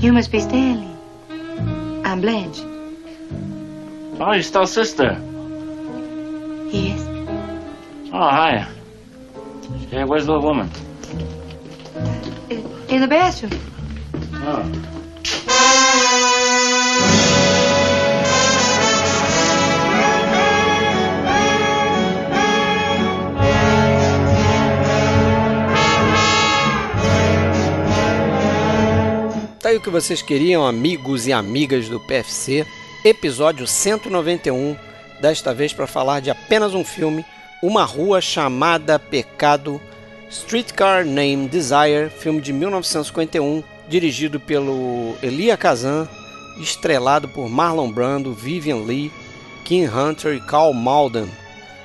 You must be Stanley. I'm Blanche. Oh, you're still sister. Yes. Oh, hi. Hey, where's the little woman? In the bathroom. Oh. Aí o que vocês queriam, amigos e amigas do PFC. Episódio 191, desta vez para falar de apenas um filme, Uma Rua Chamada Pecado, Streetcar Named Desire, filme de 1951, dirigido pelo Elia Kazan, estrelado por Marlon Brando, Vivian Lee, Kim Hunter e Carl Malden.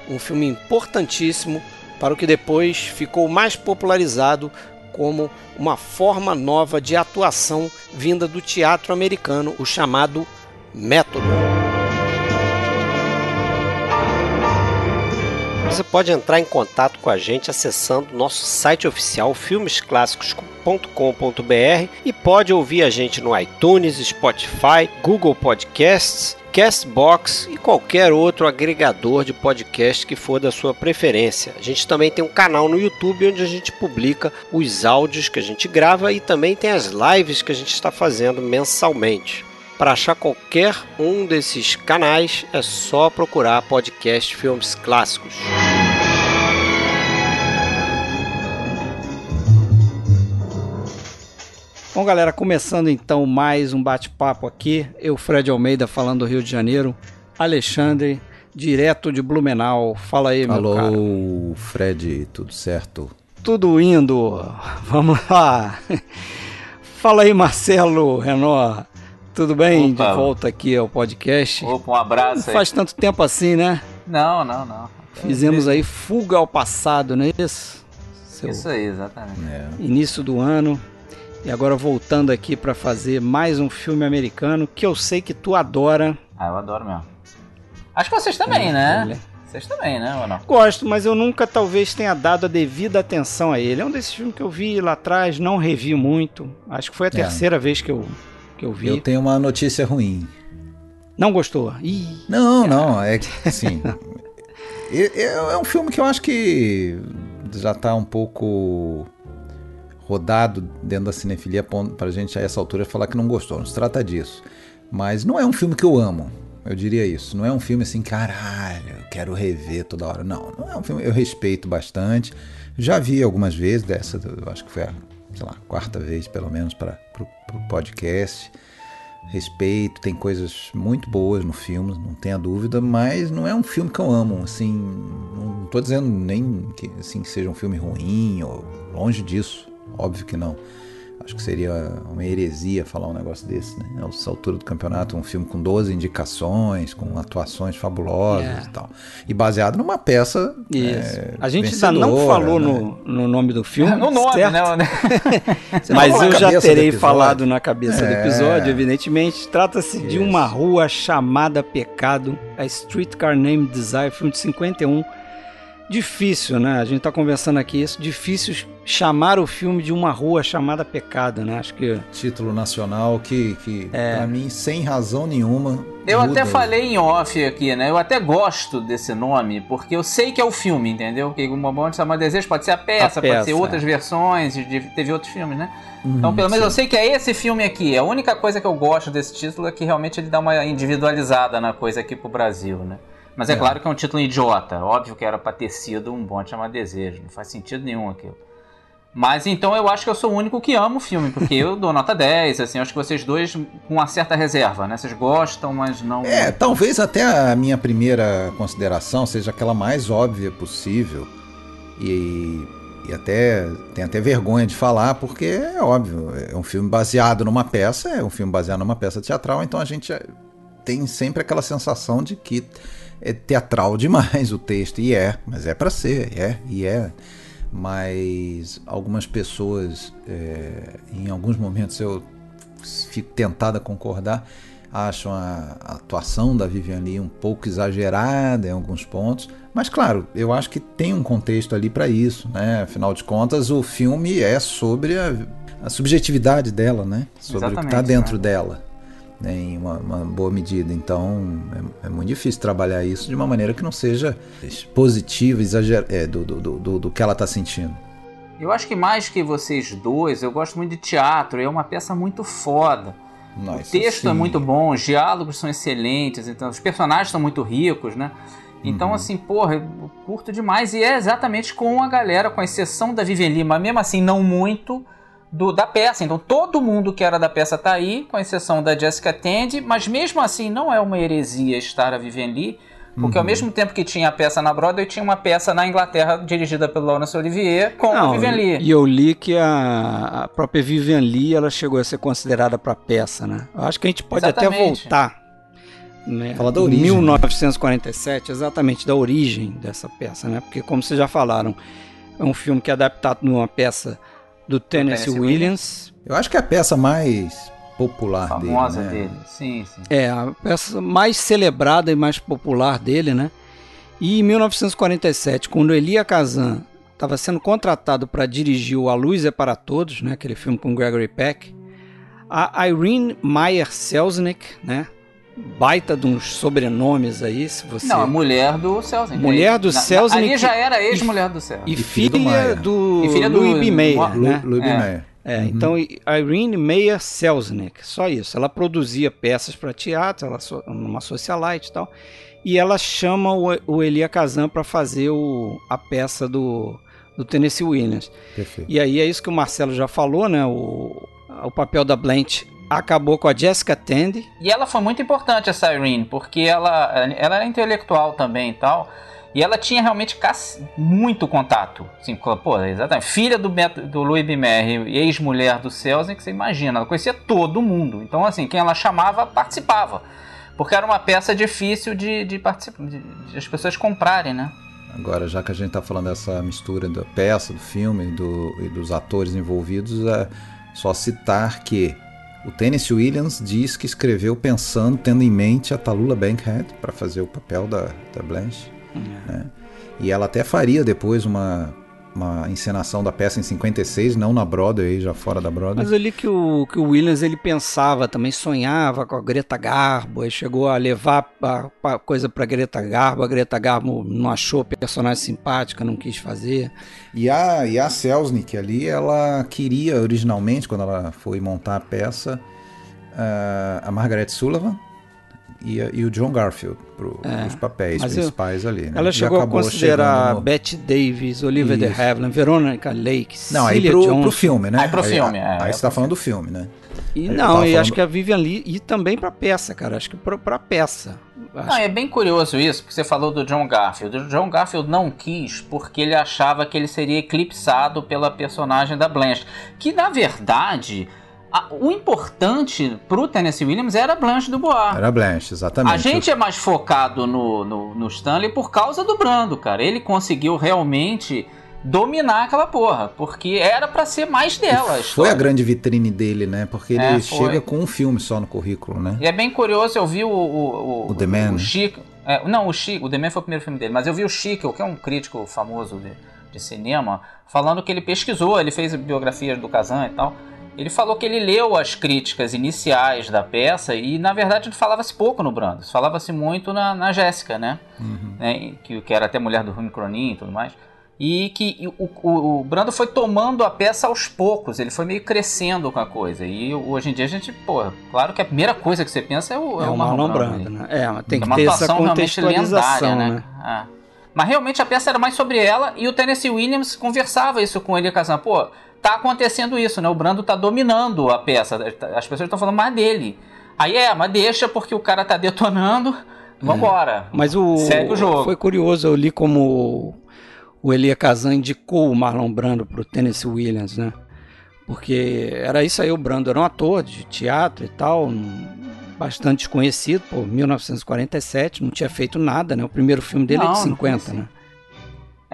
Um filme importantíssimo para o que depois ficou mais popularizado como uma forma nova de atuação vinda do teatro americano, o chamado método. Você pode entrar em contato com a gente acessando nosso site oficial filmesclassicos.com.br e pode ouvir a gente no iTunes, Spotify, Google Podcasts, Castbox e qualquer outro agregador de podcast que for da sua preferência. A gente também tem um canal no YouTube onde a gente publica os áudios que a gente grava e também tem as lives que a gente está fazendo mensalmente. Para achar qualquer um desses canais é só procurar podcast Filmes Clássicos. Bom, galera, começando então mais um bate-papo aqui. Eu, Fred Almeida, falando do Rio de Janeiro. Alexandre, direto de Blumenau. Fala aí, meu Alô, cara. Fred, tudo certo? Tudo indo. Vamos lá. Fala aí, Marcelo Renó. Tudo bem? Opa. De volta aqui ao podcast. Opa, um abraço Não aí. faz tanto tempo assim, né? Não, não, não. Fizemos aí fuga ao passado, não é isso? Seu Isso aí, exatamente. É. início do ano. E agora voltando aqui para fazer mais um filme americano que eu sei que tu adora. Ah, eu adoro mesmo. Acho que vocês também, É, né? ele- Vocês também, né, ou não? Gosto, mas eu nunca talvez tenha dado a devida atenção a ele. É um desses filmes que eu vi lá atrás, não revi muito. Acho que foi a É. terceira vez que eu, que eu vi. Eu tenho uma notícia ruim. Não gostou? Ih, Não, não, é que assim. é, um filme que eu acho que já tá um pouco rodado dentro da cinefilia pon- pra gente a essa altura falar que não gostou. Não se trata disso. Mas não é um filme que eu amo. Eu diria isso. Não é um filme assim, caralho, eu quero rever toda hora. Não, não é um filme. Eu respeito bastante. Já vi algumas vezes dessa, eu acho que foi a, sei lá, quarta vez pelo menos para pro podcast. Respeito, tem coisas muito boas no filme, não tenha dúvida, mas não é um filme que eu amo, assim, não tô dizendo nem que, assim, seja um filme ruim, ou longe disso, óbvio que não. Acho que seria uma heresia falar um negócio desse, né? A essa altura do campeonato, um filme com 12 indicações, com atuações fabulosas É. e tal. E baseado numa peça isso. é, a gente ainda não falou né? no, no nome do filme. No nome, certo? né? Mas eu já terei falado na cabeça do É. episódio, evidentemente. Trata-se de uma rua chamada Pecado, a Streetcar Named Desire, filme de 51. Difícil, né? A gente tá conversando aqui isso. Difícil chamar o filme de uma rua chamada Pecado, né? Acho que. Título nacional que, que É. pra mim, sem razão nenhuma. Eu muda. até falei em off aqui, né? Eu até gosto desse nome, porque eu sei que é o filme, entendeu? Que uma bom de chamar desejo pode ser a peça, A peça, pode ser outras é. versões, de- teve outros filmes, né? Uhum, Então, pelo menos eu sim. sei que é esse filme aqui. A única coisa que eu gosto desse título é que realmente ele dá uma individualizada na coisa aqui pro Brasil, né? Mas é, É. claro que é um título idiota. Óbvio que era pra ter sido um bom de chamar desejo. Não faz sentido nenhum aquilo. Mas então eu acho que eu sou o único que ama o filme, porque eu dou nota 10, assim, acho que vocês dois com uma certa reserva, né? Vocês gostam, mas não. É, talvez até a minha primeira consideração seja aquela mais óbvia possível. E, e até tem até vergonha de falar, porque é óbvio, é um filme baseado numa peça, é um filme baseado numa peça teatral, então a gente tem sempre aquela sensação de que é teatral demais o texto, e é, mas é para ser, é, e é. Mas algumas pessoas, é, em alguns momentos eu fico tentado a concordar, acham a, a atuação da Vivian Lee um pouco exagerada em alguns pontos. Mas claro, eu acho que tem um contexto ali para isso, né? Afinal de contas, o filme é sobre a, a subjetividade dela, né? Sobre o que está dentro né? dela, né? em uma, uma, boa medida. Então, é, é, muito difícil trabalhar isso de uma maneira que não seja positiva, exager... É, do, do, do, do que ela está sentindo. Eu acho que mais que vocês dois, eu gosto muito de teatro, é uma peça muito foda. Nossa, o texto é sim. é muito bom, os diálogos são excelentes, então os personagens são muito ricos, né? Então, uhum. assim, porra, eu curto demais. E é exatamente com a galera, com exceção da Lee, mas mesmo assim, não muito, do, da peça. Então, todo mundo que era da peça tá aí, com exceção da Jessica Tandy, mas mesmo assim, não é uma heresia estar a Vivian Lee. Porque uhum. ao mesmo tempo que tinha a peça na Broadway, tinha uma peça na Inglaterra dirigida pelo Laurence Olivier com Não, a Vivian Lee. E eu li que a, a própria Vivian Lee ela chegou a ser considerada para peça, né? Eu acho que a gente pode Exatamente. até voltar né? Fala da origem. 1947, exatamente, da origem dessa peça, né? Porque, como vocês já falaram, é um filme que é adaptado numa peça do Tennessee, Tennessee Williams. Eu acho que é a peça mais popular Famosa dele, né? dele, sim, sim. É, a peça mais celebrada e mais popular dele, né? E em 1947, quando Elia Kazan estava sendo contratado para dirigir o A Luz é para Todos, né? Aquele filme com Gregory Peck, a Irene Meyer Selznick, né? Baita de uns sobrenomes aí, se você... Não, a mulher do Selznick. Mulher do Selznick. Ali já era ex-mulher do Selznick. E, filha do, e filha do Louis B. Mayer, né? Louis B. Mayer. É, uhum. então Irene Meyer Selznick, só isso. Ela produzia peças para teatro, ela numa socialite e tal. E ela chama o, o Elia Kazan para fazer o, a peça do, do Tennessee Williams. Perfeito. E aí é isso que o Marcelo já falou, né? O, o papel da Blanche acabou com a Jessica Tandy. E ela foi muito importante, essa Irene, porque ela, ela era intelectual também e tal. E ela tinha realmente muito contato. Assim, pô, exatamente. Filha do, Beto, do Louis B. Mayer, ex-mulher do Selznick, você imagina, ela conhecia todo mundo. Então, assim, quem ela chamava participava. Porque era uma peça difícil de, de, de, de as pessoas comprarem, né? Agora, já que a gente está falando dessa mistura da peça, do filme do, e dos atores envolvidos, é só citar que o Tennessee Williams diz que escreveu pensando, tendo em mente a Talula Bankhead para fazer o papel da, da Blanche. Uhum. Né? E ela até faria depois uma, uma encenação da peça em 56, não na Broadway, já fora da Broadway. Mas eu li que o, que o Williams ele pensava, também sonhava com a Greta Garbo, e chegou a levar a, a coisa para Greta Garbo, a Greta Garbo não achou a personagem simpática, não quis fazer. E a, e a Selznick ali, ela queria originalmente, quando ela foi montar a peça, uh, a Margaret Sullivan, e, e o John Garfield para é, os papéis principais eu, ali. Né? Ela chegou a considerar no... Bette Davis, Olivia de Havilland, Veronica Lake, Não, aí pro, Johnson. pro filme, né? Aí pro filme, é. Aí, você tá falando do filme, né? E aí não, e falando... acho que a Vivian Lee, e também pra peça, cara, acho que pra, pra peça. Acho... Não, é bem curioso isso, porque você falou do John Garfield. O John Garfield não quis porque ele achava que ele seria eclipsado pela personagem da Blanche, que na verdade a, o importante pro Tennessee Williams era Blanche do Bois. Era Blanche, exatamente. A gente é mais focado no, no, no Stanley por causa do Brando, cara. Ele conseguiu realmente dominar aquela porra, porque era para ser mais dela. A foi a grande vitrine dele, né? Porque ele é, chega com um filme só no currículo, né? E é bem curioso, eu vi o. O, o, o The Man. O Chico. É, não, o Chico, o The Man foi o primeiro filme dele, mas eu vi o Chico, que é um crítico famoso de, de cinema, falando que ele pesquisou, ele fez biografias do Kazan e tal. Ele falou que ele leu as críticas iniciais da peça e, na verdade, falava-se pouco no Brando. Falava-se muito na, na Jéssica, né? Uhum. né? Que, que era até mulher do Rune Cronin e tudo mais. E que o, o, o, Brando foi tomando a peça aos poucos, ele foi meio crescendo com a coisa. E hoje em dia a gente, pô, claro que a primeira coisa que você pensa é o, é, é o Marlon, Brando. Brando né? É, tem que uma ter essa contextualização, lendária, né? né? Ah. Mas realmente a peça era mais sobre ela e o Tennessee Williams conversava isso com ele, Kazan. Pô, tá acontecendo isso, né? O Brando tá dominando a peça. As pessoas estão falando mais dele. Aí é, mas deixa porque o cara tá detonando. Vambora. É. Mas o. Segue o jogo. Foi curioso, eu li como o Elia Kazan indicou o Marlon Brando pro Tennessee Williams, né? Porque era isso aí, o Brando era um ator de teatro e tal, bastante desconhecido, pô, 1947, não tinha feito nada, né? O primeiro filme dele não, é de 50, né?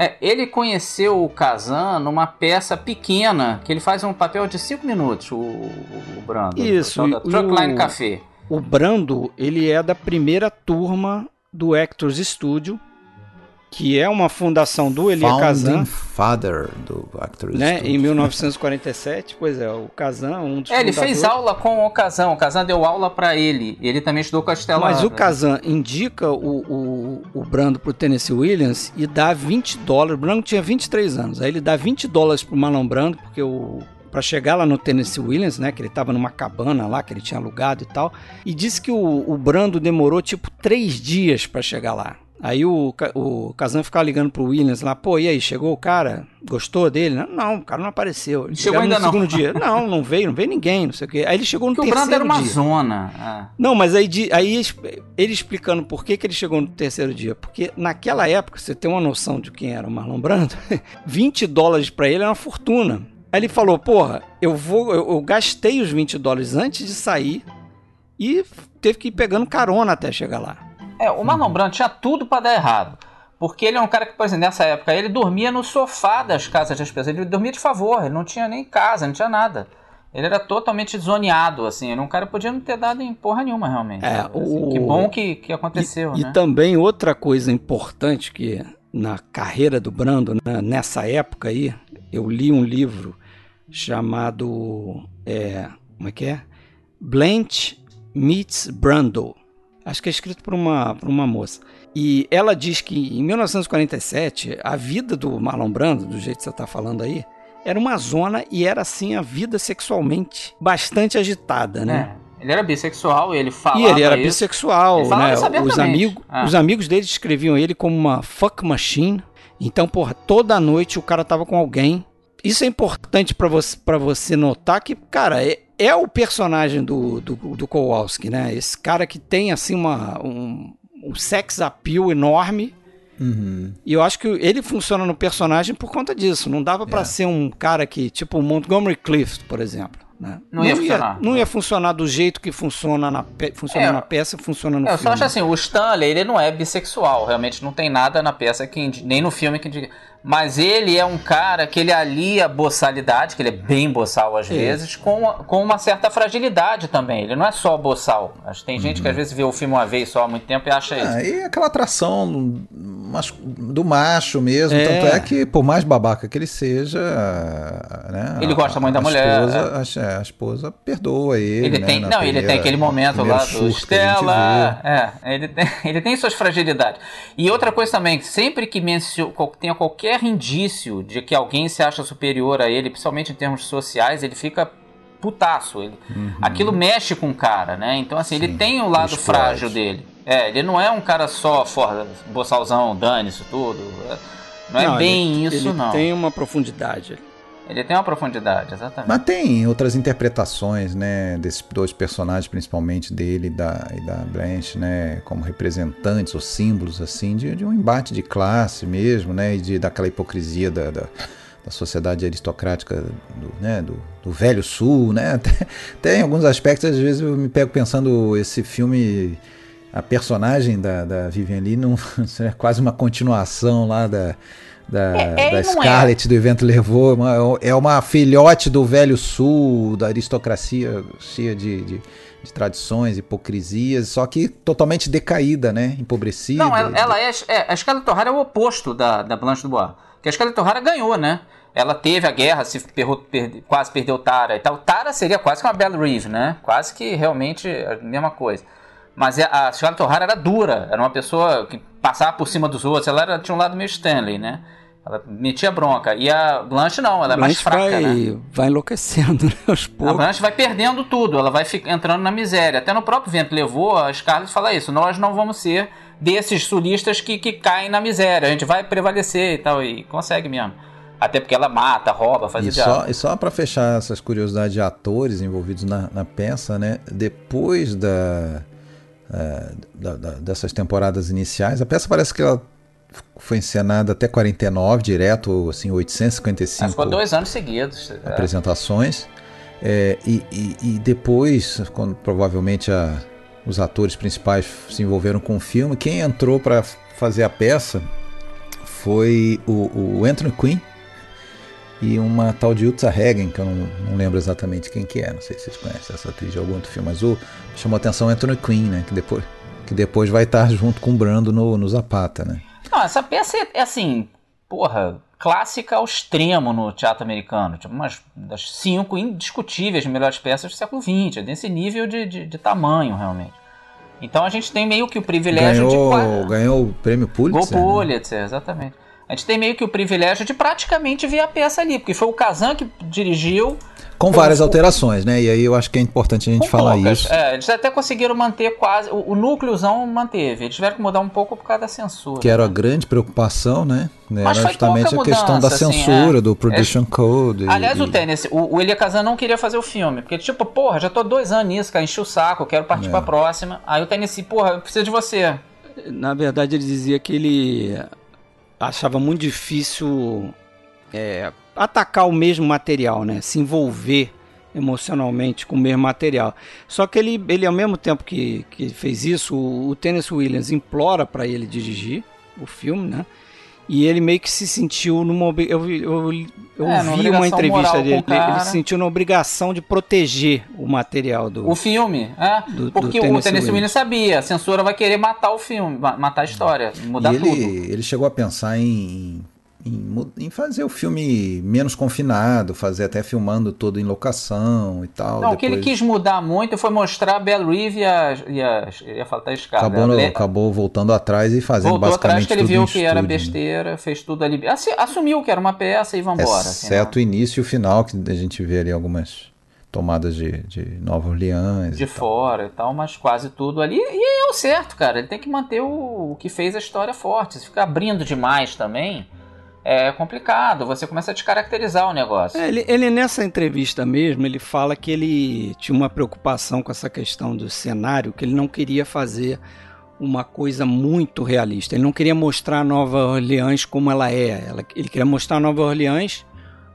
É, ele conheceu o Kazan numa peça pequena, que ele faz um papel de 5 minutos, o, o, Brando. Isso. O Truckline Café. o Brando, ele é da primeira turma do Actors Studio, que é uma fundação do Elia Kazan. Founding Father do Actors Né, Studio. em 1947, pois é, o Kazan, um dos É, ele fez aula com o Kazan. O Kazan deu aula pra ele. Ele também estudou com a Stella. Mas o Kazan indica o, o, o Brando pro Tennessee Williams e dá 20 dólares. O Brando tinha 23 anos. Aí ele dá 20 dólares pro Marlon Brando, porque o. Pra chegar lá no Tennessee Williams, né? Que ele tava numa cabana lá, que ele tinha alugado e tal. E disse que o, o Brando demorou tipo três dias pra chegar lá. Aí o, o Kazan ficava ligando pro Williams lá, pô, e aí, chegou o cara? Gostou dele? Não, não o cara não apareceu. Ele Chegou ainda no não. segundo dia. Não, não veio, não veio ninguém, não sei o quê. Aí ele chegou no Porque o terceiro Brando era uma dia. zona. Ah. Não, mas aí, aí ele explicando por que, que ele chegou no terceiro dia. Porque naquela época, você tem uma noção de quem era o Marlon Brando, 20 dólares pra ele era uma fortuna. Aí ele falou, porra, eu vou, eu, eu gastei os 20 dólares antes de sair e teve que ir pegando carona até chegar lá. É, o Marlon Brando tinha tudo pra dar errado. Porque ele é um cara que, por exemplo, nessa época, ele dormia no sofá das casas das pessoas. Ele dormia de favor, ele não tinha nem casa, não tinha nada. Ele era totalmente zoneado, assim. Ele é um cara que podia não ter dado em porra nenhuma, realmente. É, Assim, o- Que bom que, que aconteceu, e, né? e também outra coisa importante que na carreira do Brando, né, nessa época aí, eu li um livro chamado. é, como é que é? Blanche Meets Brando. Acho que é escrito por uma, por uma moça. E ela diz que em 1947, a vida do Marlon Brando, do jeito que você está falando aí, era uma zona e era assim a vida sexualmente bastante agitada, né? É, ele era bissexual e ele falava E ele era isso. bissexual, né? Os, amigos, Ah. os amigos dele descreviam ele como uma fuck machine. Então, porra, toda noite o cara tava com alguém. Isso é importante pra você, pra você notar que, cara, é, é o personagem do, do, do Kowalski, né? Esse cara que tem, assim, uma, um, um sex appeal enorme. Uhum. E eu acho que ele funciona no personagem por conta disso. Não dava pra É. ser um cara que, tipo o Montgomery Clift, por exemplo. Né? Não ia funcionar. não ia funcionar do jeito que funciona na, pe- funciona É, na peça funciona no Eu filme. só acho assim, o Stanley, ele não é bissexual, realmente não tem nada na peça que nem no filme que indica. Mas ele é um cara que ele alia a boçalidade, que ele é bem boçal às É. vezes, com, com uma certa fragilidade também. Ele não é só boçal. Acho que tem gente que às vezes vê o filme uma vez só há muito tempo e acha isso. Ah, e aquela atração mas- do macho mesmo. É. Tanto é que, por mais babaca que ele seja. Né, Ele gosta muito da a mulher, Esposa, a, a esposa perdoa ele. Ele né, tem, não, ele tem primeira- aquele momento lá do a vê. É, ele tem, ele tem suas fragilidades. E outra coisa também, sempre que mencio, tenha qualquer indício de que alguém se acha superior a ele, principalmente em termos sociais, ele fica putaço. Ele, Aquilo mexe com o cara, né? Então, assim, ele Uhum. Sim, tem o lado frágil dele. É, ele não é um cara só, for, boçalzão, dane isso tudo. É, Não é bem ele, isso, ele não. tem uma profundidade. Ele tem uma profundidade, exatamente. Mas tem outras interpretações, né, desses dois personagens, principalmente dele e da, e da Blanche, né, como representantes ou símbolos, assim, de, de um embate de classe mesmo, né, e de, daquela hipocrisia da, da, da sociedade aristocrática do, né, do, do velho sul, né, até, até em alguns aspectos, às vezes eu me pego pensando, esse filme, a personagem da, da Vivian Lee não, é quase uma continuação lá da... Da, É, é da é. Scarlett do evento levou uma- é uma filhote do velho sul da aristocracia cheia de, de, de tradições hipocrisias só que totalmente decaída né empobrecida Não, ela, ela é, é. A Scarlett O'Hara é o oposto da, da Blanche Dubois. Porque a Scarlett O'Hara ganhou, né? Ela teve a guerra, se ferrou, perde- quase perdeu Tara e tal. Tara seria quase que uma Belle Reeve, né? Quase que realmente a mesma coisa. Mas é- a Scarlett O'Hara era dura, era uma pessoa que passava por cima dos outros. Ela era, tinha um lado meio Stanley, né? Ela metia bronca. E a Blanche não, ela é mais Blanche fraca, vai, né? vai enlouquecendo né, aos A poucos. Blanche vai perdendo tudo, ela vai entrando na miséria. Até no próprio Vento Levou, a Scarlett fala isso: nós não vamos ser desses sulistas que, que caem na miséria, a gente vai prevalecer e tal, e consegue mesmo. Até porque ela mata, rouba, faz o e diabo. só, e só para fechar essas curiosidades de atores envolvidos na, na peça, né? Depois da, eh, da- da- dessas temporadas iniciais, a peça parece que ela foi encenada até 49, direto, assim, Ela 855 ficou dois anos seguidos. é. apresentações. É, e, e- e depois, quando provavelmente a- os atores principais se envolveram com o filme, quem entrou para fazer a peça foi o, o Anthony Quinn, e uma tal de Utsa Hagen, que eu não, não, lembro exatamente quem que é, não sei se vocês conhecem essa atriz de algum outro filme, mas o chamou a atenção Anthony Quinn, né, que depois, que depois vai estar junto com o Brando no, no Zapata, né. Não, essa peça é, é assim, porra, clássica ao extremo no teatro americano, tipo umas das cinco indiscutíveis melhores peças do século XX, é desse nível de, de, de tamanho, realmente. Então a gente tem meio que o privilégio ganhou, de. Ganhou o prêmio Pulitzer. O Pulitzer, né? exatamente. A gente tem meio que o privilégio de praticamente ver a peça ali, porque foi o Kazan que dirigiu. Com várias o... alterações, né? E aí eu acho que é importante a gente falar poucas. isso. É, eles até conseguiram manter quase. O, o núcleozão manteve. Eles tiveram que mudar um pouco por causa da censura. Que era a grande preocupação, né? Mas era justamente a questão da assim, censura, é. do Production é. Code. Aliás, e... o Tênis, o, o Elia Kazan não queria fazer o filme. Porque, tipo, porra, já tô dois anos nisso, cara, enchi o saco, quero partir é. pra próxima. Aí o Tênis, porra, eu preciso de você. Na verdade, ele dizia que ele achava muito difícil é, atacar o mesmo material, né? Se envolver emocionalmente com o mesmo material. Só que ele, ele ao mesmo tempo que, que fez isso, o, o Tennessee Williams implora para ele dirigir o filme, né? E ele meio que se sentiu numa. Eu, eu, eu é, ouvi uma entrevista dele. Ele se sentiu na obrigação de proteger o material do. O filme, é. Do, porque do o Tennessee Williams sabia, a censura vai querer matar o filme, matar a história, mudar e ele, tudo. Ele chegou a pensar em em, em, fazer o filme menos confinado, fazer até filmando todo em locação e tal. Não, depois... o que ele quis mudar muito foi mostrar a Belle Reeve e a, e a, ia faltar escada. Acabou, no, acabou voltando atrás e fazendo Voltou basicamente atrás que ele viu que estúdio, era né? besteira, né? fez tudo ali. Assumiu que era uma peça e vambora. Exceto assim, o início e o final, que a gente vê ali algumas tomadas de, de Nova Orleans. De e fora e tal, mas quase tudo ali. E é o certo, cara. Ele tem que manter o, o que fez a história forte. Se ficar abrindo demais também é complicado, você começa a descaracterizar o negócio. É, ele, ele, nessa entrevista mesmo, ele fala que ele tinha uma preocupação com essa questão do cenário, que ele não queria fazer uma coisa muito realista. Ele não queria mostrar Nova Orleans como ela é. Ela, ele queria mostrar Nova Orleans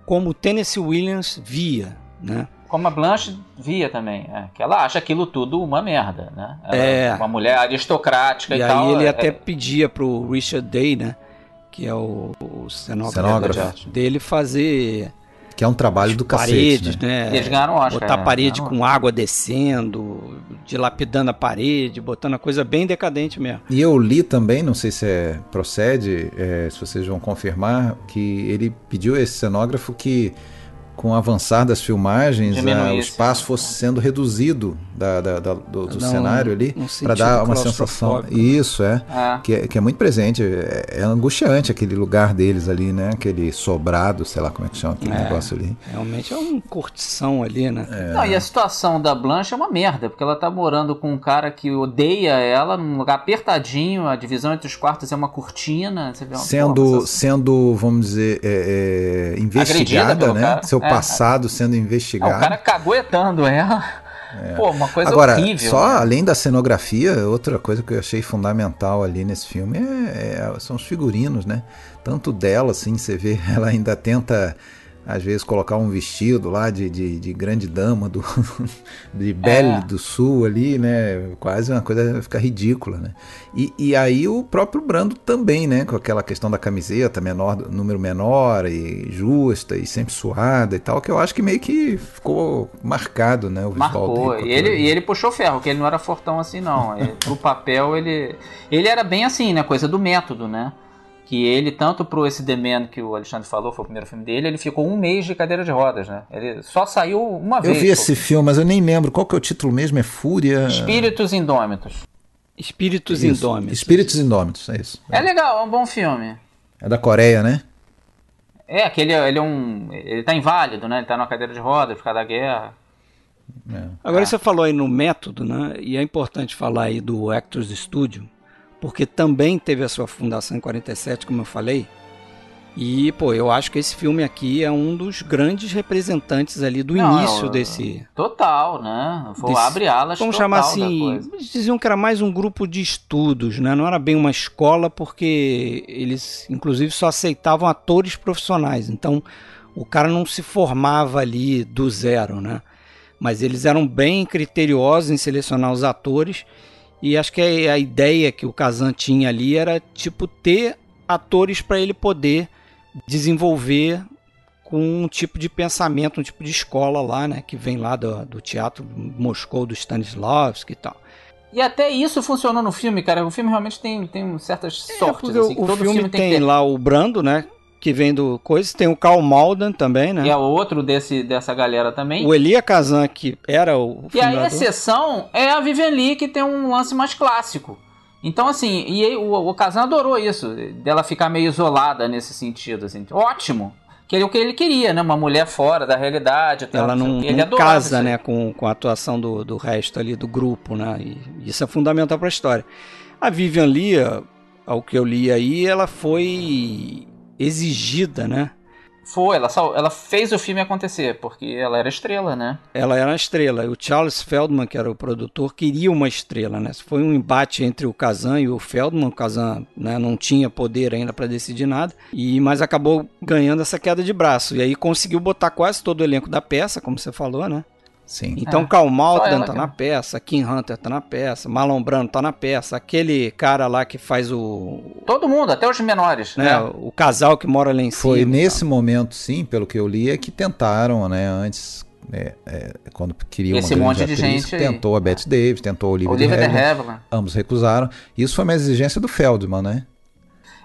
como Tennessee Williams via, né? Como a Blanche via também, é, que ela acha aquilo tudo uma merda, né? Ela é uma mulher aristocrática e, e tal. E aí ele é, até pedia pro Richard Day, né? Que é o, o cenógrafo, cenógrafo. dele, fazer. Que é um trabalho do paredes, cacete, né? né? Eles ganharam Oscar. Botar a parede com água descendo, dilapidando a parede, botando a coisa bem decadente mesmo. E eu li também, não sei se é, procede, é, se vocês vão confirmar, que ele pediu a esse cenógrafo que com o avançar das filmagens, a, o espaço fosse sendo reduzido da, da, da do, do cenário ali, para dar uma sensação. Né? Isso, é, é. Que, é. que é muito presente. É, é, angustiante aquele lugar deles ali, né? Aquele sobrado, sei lá como é que chama aquele é, negócio ali. Realmente é um curtição ali, né? É. Não, e a situação da Blanche é uma merda, porque ela tá morando com um cara que odeia ela, num lugar apertadinho, a divisão entre os quartos é uma cortina. sendo, sendo, vamos dizer, é, investigada, né? Cara. Seu é, passado sendo investigado. É, o cara caguetando ela. É. Pô, uma coisa Agora, horrível. Só né? além da cenografia, outra coisa que eu achei fundamental ali nesse filme é, é, são os figurinos, né? Tanto dela, assim, você vê, ela ainda tenta às vezes colocar um vestido lá de, de, de grande dama do, de Belle é. do Sul ali, né? Quase uma coisa fica ridícula, né? E, e aí o próprio Brando também, né? Com aquela questão da camiseta menor, número menor e justa e sempre suada e tal, que eu acho que meio que ficou marcado, né? O Marcou. Dele, e, ele, e ele puxou ferro, que ele não era fortão assim, não. Ele, pro papel, ele. Ele era bem assim, né? Coisa do método, né? Que ele, tanto pro esse The Man que o Alexandre falou, foi o primeiro filme dele, ele ficou um mês de cadeira de rodas, né? Ele só saiu uma eu vez. Eu vi esse filme, mas eu nem lembro. Qual que é o título mesmo? É Fúria... Espíritos Indômitos. Espíritos isso. Indômitos. Espíritos Indômitos, é isso. É. é legal, é um bom filme. É da Coreia, né? É, aquele ele é um. Ele tá inválido, né? Ele tá numa cadeira de rodas por causa da guerra. É. Agora você falou aí no método, né? E é importante falar aí do Actors Studio porque também teve a sua fundação em 47, como eu falei. E, pô, eu acho que esse filme aqui é um dos grandes representantes ali do Não, início desse. Total, né? Foi desse, abre alas. Vamos chamar assim. Eles diziam que era mais um grupo de estudos, né? Não era bem uma escola, porque eles, inclusive, só aceitavam atores profissionais. Então, o cara não se formava ali do zero, né? Mas eles eram bem criteriosos em selecionar os atores e acho que a ideia que o Kazan tinha ali era tipo ter atores para ele poder desenvolver com um tipo de pensamento, um tipo de escola lá, né? Que vem lá do, do teatro Moscou do Stanislavski e tal. E até isso funcionou no filme, cara. O filme realmente tem, tem certas sortes. É, assim, o, todo filme, filme tem, tem lá o Brando, né? Que vem do coisa. Tem o Karl Malden também, né? E é outro desse, dessa galera também. O Elia Kazan, que era o E a fundador. exceção é a Vivian Lee, que tem um lance mais clássico. Então, assim, e o, o Kazan adorou isso, dela ficar meio isolada nesse sentido, assim. Ótimo. Que é o que ele queria, né? Uma mulher fora da realidade. Ela não. Ele não casa, né, com, com a atuação do, do resto ali do grupo, né? E isso é fundamental para a história. A Vivian Lee, ao que eu li aí, ela foi exigida, né? Foi, ela, ela fez o filme acontecer, porque ela era estrela, né? Ela era uma estrela. E o Charles Feldman, que era o produtor, queria uma estrela, né? Foi um embate entre o Kazan e o Feldman. O Kazan né, não tinha poder ainda para decidir nada, e mas acabou ganhando essa queda de braço. E aí conseguiu botar quase todo o elenco da peça, como você falou, né? Sim. Então É, Karl Malden tá na peça, Kim Hunter tá na peça, Marlon Brando tá na peça, aquele cara lá que faz o Todo mundo, até os menores, né, né? o casal que mora lá em Foi cima. e nesse momento, sim, pelo que eu li, é que tentaram, né, antes, é, é, quando queriam Esse uma monte grande de atriz, gente aí. tentou a Bette Davis, tentou a Olivia, Olivia de Havilland. ambos recusaram. Isso foi uma exigência do Feldman, né?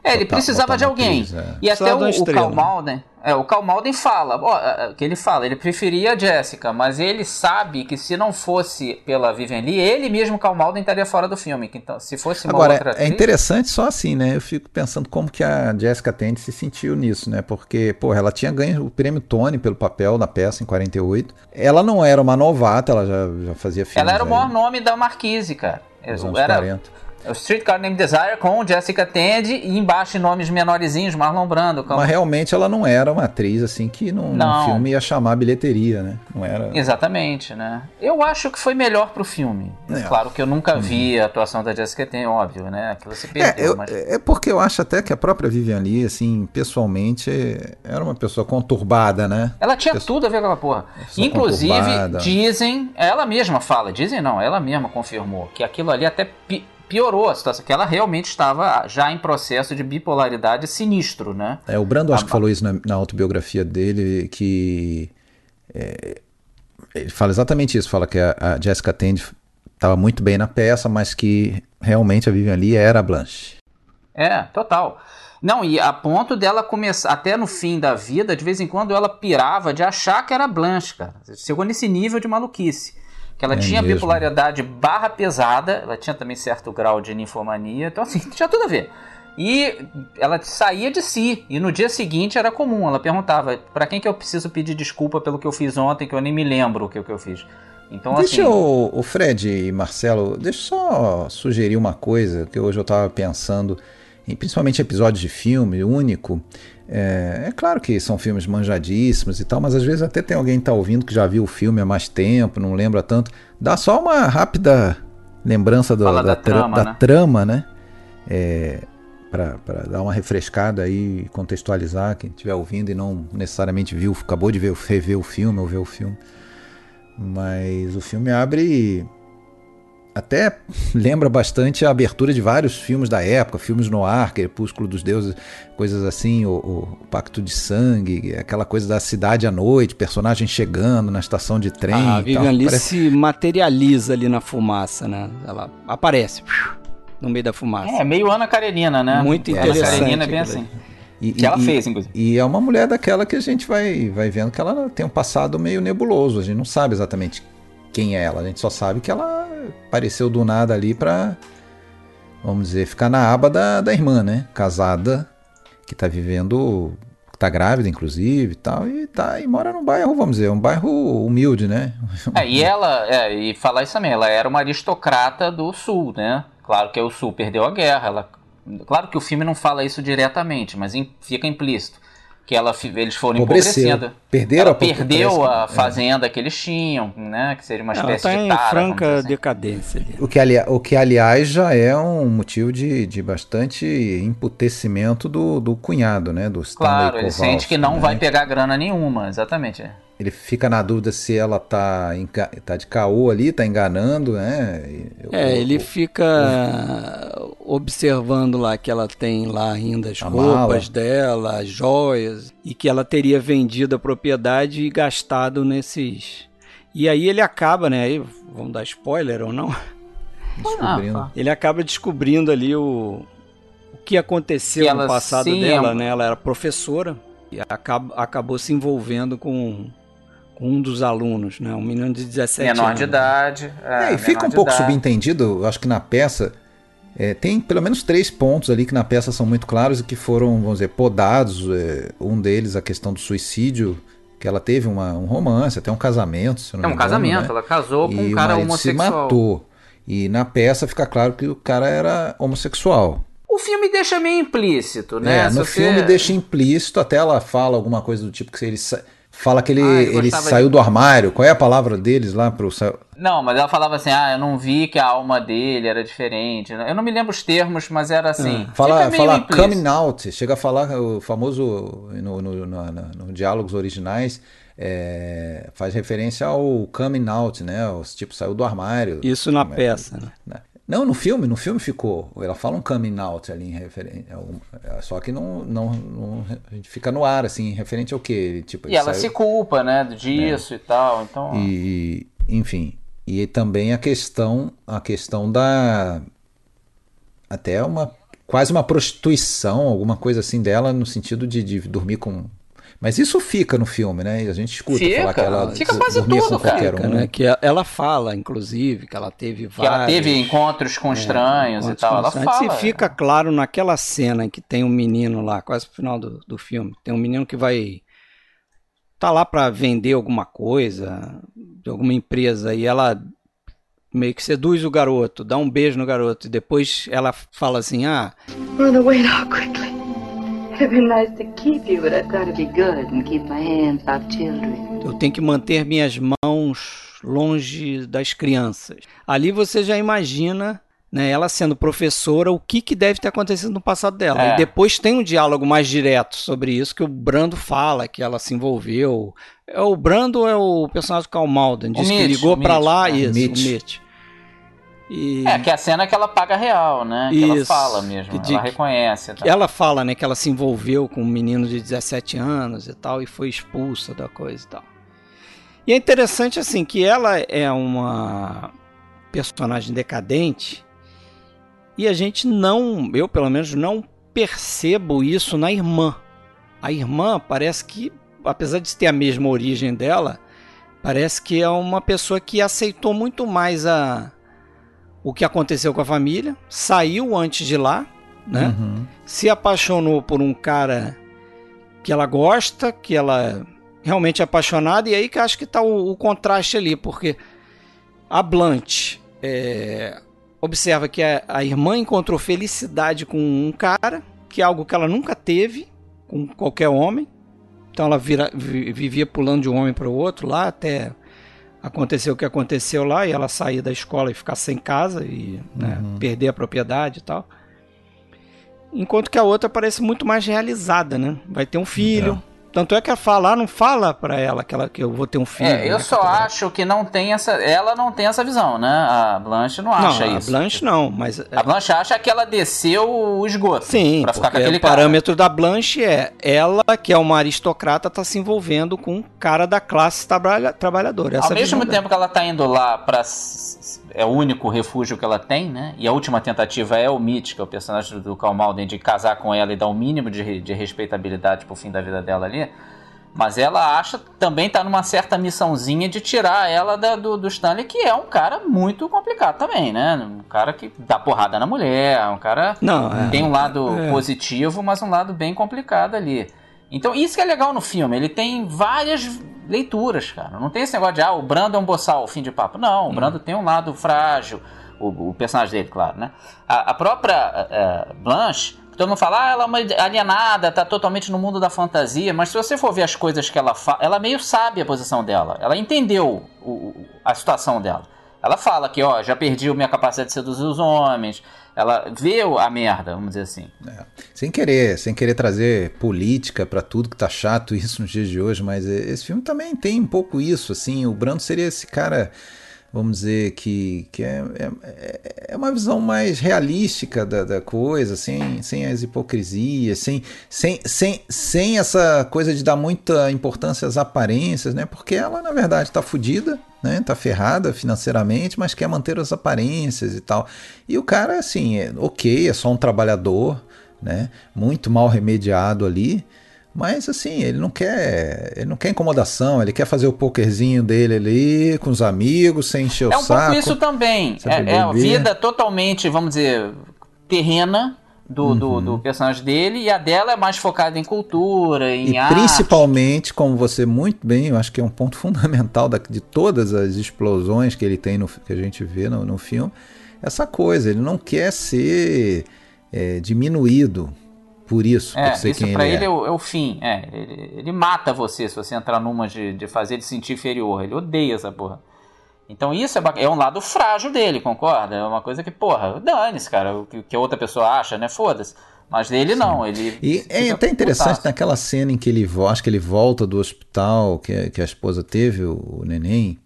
É, ele Botar- precisava botar de alguém. atriz, é. E até o, o. Karl Malden, é, o Karl Malden fala, ó, é, é, que ele fala, ele preferia a Jessica, mas ele sabe que se não fosse pela Vivian Lee, ele mesmo, Karl Malden, estaria fora do filme. que Então, se fosse uma Agora, outra é atriz, interessante só assim, né? Eu fico pensando como que a Jessica Tandy se sentiu nisso, né? Porque, pô, ela tinha ganho o prêmio Tony pelo papel na peça em 48. Ela não era uma novata, ela já, já fazia filmes ela era o aí maior nome da Marquise, cara. Era 40. O Streetcar Named Desire com Jessica Tandy e embaixo nomes menorzinhos, Marlon Brando. como- Mas realmente ela não era uma atriz assim que num, num filme ia chamar bilheteria, né? Não era. Exatamente, né? Eu acho que foi melhor pro filme. É. Claro que eu nunca vi a atuação da Jessica Tandy, óbvio, né? Aquilo se perdeu, É, eu- mas... é porque eu acho até que a própria Vivian Lee, assim, pessoalmente, era uma pessoa conturbada, né? Ela tinha Pessoa- tudo a ver com aquela porra. Inclusive, conturbada. dizem, ela mesma fala, dizem não, ela mesma confirmou que aquilo ali até pi- piorou a situação, que ela realmente estava já em processo de bipolaridade sinistro, né? É, o Brando acho Ah, que falou isso na, na autobiografia dele, que é, ele fala exatamente isso, fala que a, a Jessica Tandy estava muito bem na peça, mas que realmente a Vivian Lee era a Blanche. É, total. Não, e a ponto dela começar, até no fim da vida, de vez em quando ela pirava de achar que era Blanche, cara. Chegou nesse nível de maluquice. Que ela É tinha mesmo. bipolaridade barra pesada, ela tinha também certo grau de ninfomania, então assim, tinha tudo a ver. E ela saía de si, e no dia seguinte era comum, ela perguntava, pra quem que eu preciso pedir desculpa pelo que eu fiz ontem, que eu nem me lembro o que, que eu fiz. Então Deixa assim, eu, o Fred e Marcelo, deixa eu só sugerir uma coisa que hoje eu estava pensando, em principalmente episódios de filme único. É, é claro que são filmes manjadíssimos e tal, mas às vezes até tem alguém que tá ouvindo que já viu o filme há mais tempo, não lembra tanto. Dá só uma rápida lembrança do- da, da trama, da né? trama, né? É, para dar uma refrescada aí, contextualizar quem estiver ouvindo e não necessariamente viu, acabou de ver, rever o filme ou ver o filme. Mas o filme abre. Até lembra bastante a abertura de vários filmes da época, filmes no ar, Crepúsculo dos Deuses, coisas assim, o, o Pacto de Sangue, aquela coisa da cidade à noite, personagem chegando na estação de trem. a e Vivian tal. Lee Parece- se materializa ali na fumaça, né? Ela aparece no meio da fumaça. é meio Ana Karenina, né? Muito Ana interessante Karenina é bem assim. E, Que ela e- fez, inclusive. E é uma mulher daquela que a gente vai, vai vendo que ela tem um passado meio nebuloso. A gente não sabe exatamente quem é ela. A gente só sabe que ela apareceu do nada ali pra, vamos dizer, ficar na aba da, da irmã, né? Casada, que tá vivendo, tá grávida, inclusive, e tal. E, tá, e mora num bairro, vamos dizer, um bairro humilde, né? É, e ela, é, e falar isso também, ela era uma aristocrata do sul, né? Claro que o sul perdeu a guerra, ela, claro que o filme não fala isso diretamente, mas fica implícito que ela, eles foram Empobreceu. empobrecendo. Perderam ela a perdeu a que- é. fazenda que eles tinham, né? Que seria uma Ela espécie tá de em tara, vamos franca assim. decadência ali. O que, ali- o que, aliás, já é um motivo de, de bastante emputecimento do, do cunhado, né? Do Stanley Claro, ele Kowalski, sente que não né? vai pegar grana nenhuma, exatamente. Ele fica na dúvida se ela tá, enga- tá de caô ali, tá enganando, né? E- É, ele o- fica observando lá que ela tem lá ainda as A roupas mala. dela, as joias, e que ela teria vendido a propriedade e gastado nesses. E aí ele acaba, né? Aí, vamos dar spoiler ou não? Descobrindo. Ah, Ele acaba descobrindo ali o, o que aconteceu Que no passado sim dela, é- né? Ela era professora e acaba, acabou se envolvendo com um dos alunos, né? Um menino de 17 menor anos. de idade. É, e fica um pouco idade. subentendido, eu acho que na peça é, tem pelo menos três pontos ali que na peça são muito claros e que foram, vamos dizer, podados. é, um deles, a questão do suicídio, que ela teve uma- um romance, até um casamento, se não É me um engano, casamento, né? ela casou com e um o cara marido se homossexual. matou. E na peça fica claro que o cara era homossexual. O filme deixa meio implícito, né? É, no você- filme deixa implícito, até ela fala alguma coisa do tipo que ele sa- fala que ele, Ah, ele saiu de- do armário. Qual é a palavra deles lá pro Não, mas ela falava assim, ah, eu não vi que a alma dele era diferente. Eu não me lembro os termos, mas era assim. Fala, fica meio fala implícito. coming out, chega a falar o famoso no, no, no- no- no diálogos originais é, faz referência ao coming out, né? Os tipo saiu do armário. Isso na Como é- peça, né? Não, no filme, no filme ficou. Ela fala um coming out ali em referência. Só que não, não, não a gente fica no ar assim, referente ao quê? Tipo, E ela saiu- se culpa, né, disso e tal. Então, e, enfim, e também a questão, a questão da até uma quase uma prostituição, alguma coisa assim dela no sentido de, de dormir com mas isso fica no filme, né? E a gente escuta Fica, falar que ela fica quase cara. um. né? Que ela fala, inclusive, que ela teve que ela vários... teve encontros com estranhos e encontros tal. Ela fala. E fica claro naquela cena que tem um menino lá, quase no final do, do filme, tem um menino que vai tá lá para vender alguma coisa de alguma empresa e ela meio que seduz o garoto, dá um beijo no garoto e depois ela fala assim: "Ah, Run away now quickly. It'd be nice to keep you, but I've got to be good and keep my hands off children. eu tenho que manter minhas mãos longe das crianças". Ali você já imagina né, ela sendo professora, o que, que deve ter acontecido no passado dela. É. E depois tem um diálogo mais direto sobre isso, que o Brando fala que ela se envolveu. É o Brando é o personagem do Carl Malden? Diz O que Mitch, ligou o pra Mitch, lá, né? isso, Mitch. o Mitch. E É, que é a cena que ela paga real, né? Que ela Isso. fala mesmo. Que de- ela reconhece. e tal. ela fala né, que ela se envolveu com um menino de 17 anos e tal, e foi expulsa da coisa e tal. E é interessante assim que ela é uma personagem decadente e a gente não, eu pelo menos não percebo isso na irmã. A irmã parece que, apesar de ter a mesma origem dela, parece que é uma pessoa que aceitou muito mais a o que aconteceu com a família, saiu antes de lá, né? Uhum. se apaixonou por um cara que ela gosta, que ela realmente é apaixonada, e aí que acho que tá o, o contraste ali, porque a Blanche é, observa que a, a irmã encontrou felicidade com um cara, que é algo que ela nunca teve com qualquer homem. Então ela vira- vi- vivia pulando de um homem para o outro lá, até aconteceu o que aconteceu lá, e ela sair da escola e ficar sem casa e né, perder a propriedade e tal. Enquanto que a outra parece muito mais realizada, né? Vai ter um filho. Tanto é que ela fala, ah, não fala pra ela que, ela que eu vou ter um filho. É, eu né, só acho que não tem essa. Ela não tem essa visão, né? A Blanche não acha não, isso. a Blanche não, mas... A Blanche acha que ela desceu o esgoto. Sim, pra ficar com aquele o parâmetro da Blanche é ela, que é uma aristocrata, tá se envolvendo com um cara da classe trabalha- trabalhadora. cara. Ao é a mesmo tempo que ela tá indo lá pra. É o único refúgio que ela tem, né? E a última tentativa é o Mitch, que é o personagem do Karl Malden, de casar com ela e dar o mínimo de, de respeitabilidade pro fim da vida dela ali. Mas ela acha, também tá numa certa missãozinha de tirar ela da- do, do Stanley, que é um cara muito complicado também, né? Um cara que dá porrada na mulher, um cara Não, é. tem um lado É. positivo, mas um lado bem complicado ali. Então, isso que é legal no filme, ele tem várias leituras, cara. Não tem esse negócio de, ah, o Brando é um boçal, fim de papo. Não, o Brando tem um lado frágil, o, o personagem dele, claro, né? A, a própria eh, Blanche, que todo mundo fala, ah, ela é uma alienada, tá totalmente no mundo da fantasia, mas se você for ver as coisas que ela fala, ela meio sabe a posição dela, ela entendeu o- o- a situação dela. Ela fala que, ó, já perdi a minha capacidade de seduzir os homens, ela vê a merda, vamos dizer assim. É. Sem querer, sem querer trazer política pra tudo que tá chato isso nos dias de hoje, mas esse filme também tem um pouco isso, assim, o Brando seria esse cara vamos dizer que, que é, é, é uma visão mais realística da, da, coisa, sem, sem as hipocrisias, sem, sem, sem, sem essa coisa de dar muita importância às aparências, né? Porque ela, na verdade, está fodida, né? Tá ferrada financeiramente, mas quer manter as aparências e tal. E o cara, assim, é, ok, é só um trabalhador, né? Muito mal remediado ali. Mas assim, ele não quer, ele não quer incomodação, ele quer fazer o pokerzinho dele ali com os amigos, sem encher o saco. É um pouco isso também. É, é a vida totalmente, vamos dizer, terrena do, uhum. do, do, personagem dele e a dela é mais focada em cultura, em e arte. principalmente, como você muito bem, eu acho que é um ponto fundamental da, de todas as explosões que ele tem no, que a gente vê no, no filme, essa coisa, ele não quer ser é, diminuído por isso, é, por ser isso quem pra ele, ele é. é, o, é o fim. É, ele, ele, mata você se você entrar numa de, de fazer ele sentir inferior. Ele odeia essa porra. Então isso é, é um lado frágil dele, concorda? É uma coisa que, porra, dane-se, cara, o que, outra pessoa acha, né? Foda-se. Mas dele Sim. não, ele. E é até interessante putaço. naquela cena em que ele, acho que ele volta do hospital, que, que a esposa teve, o, o neném,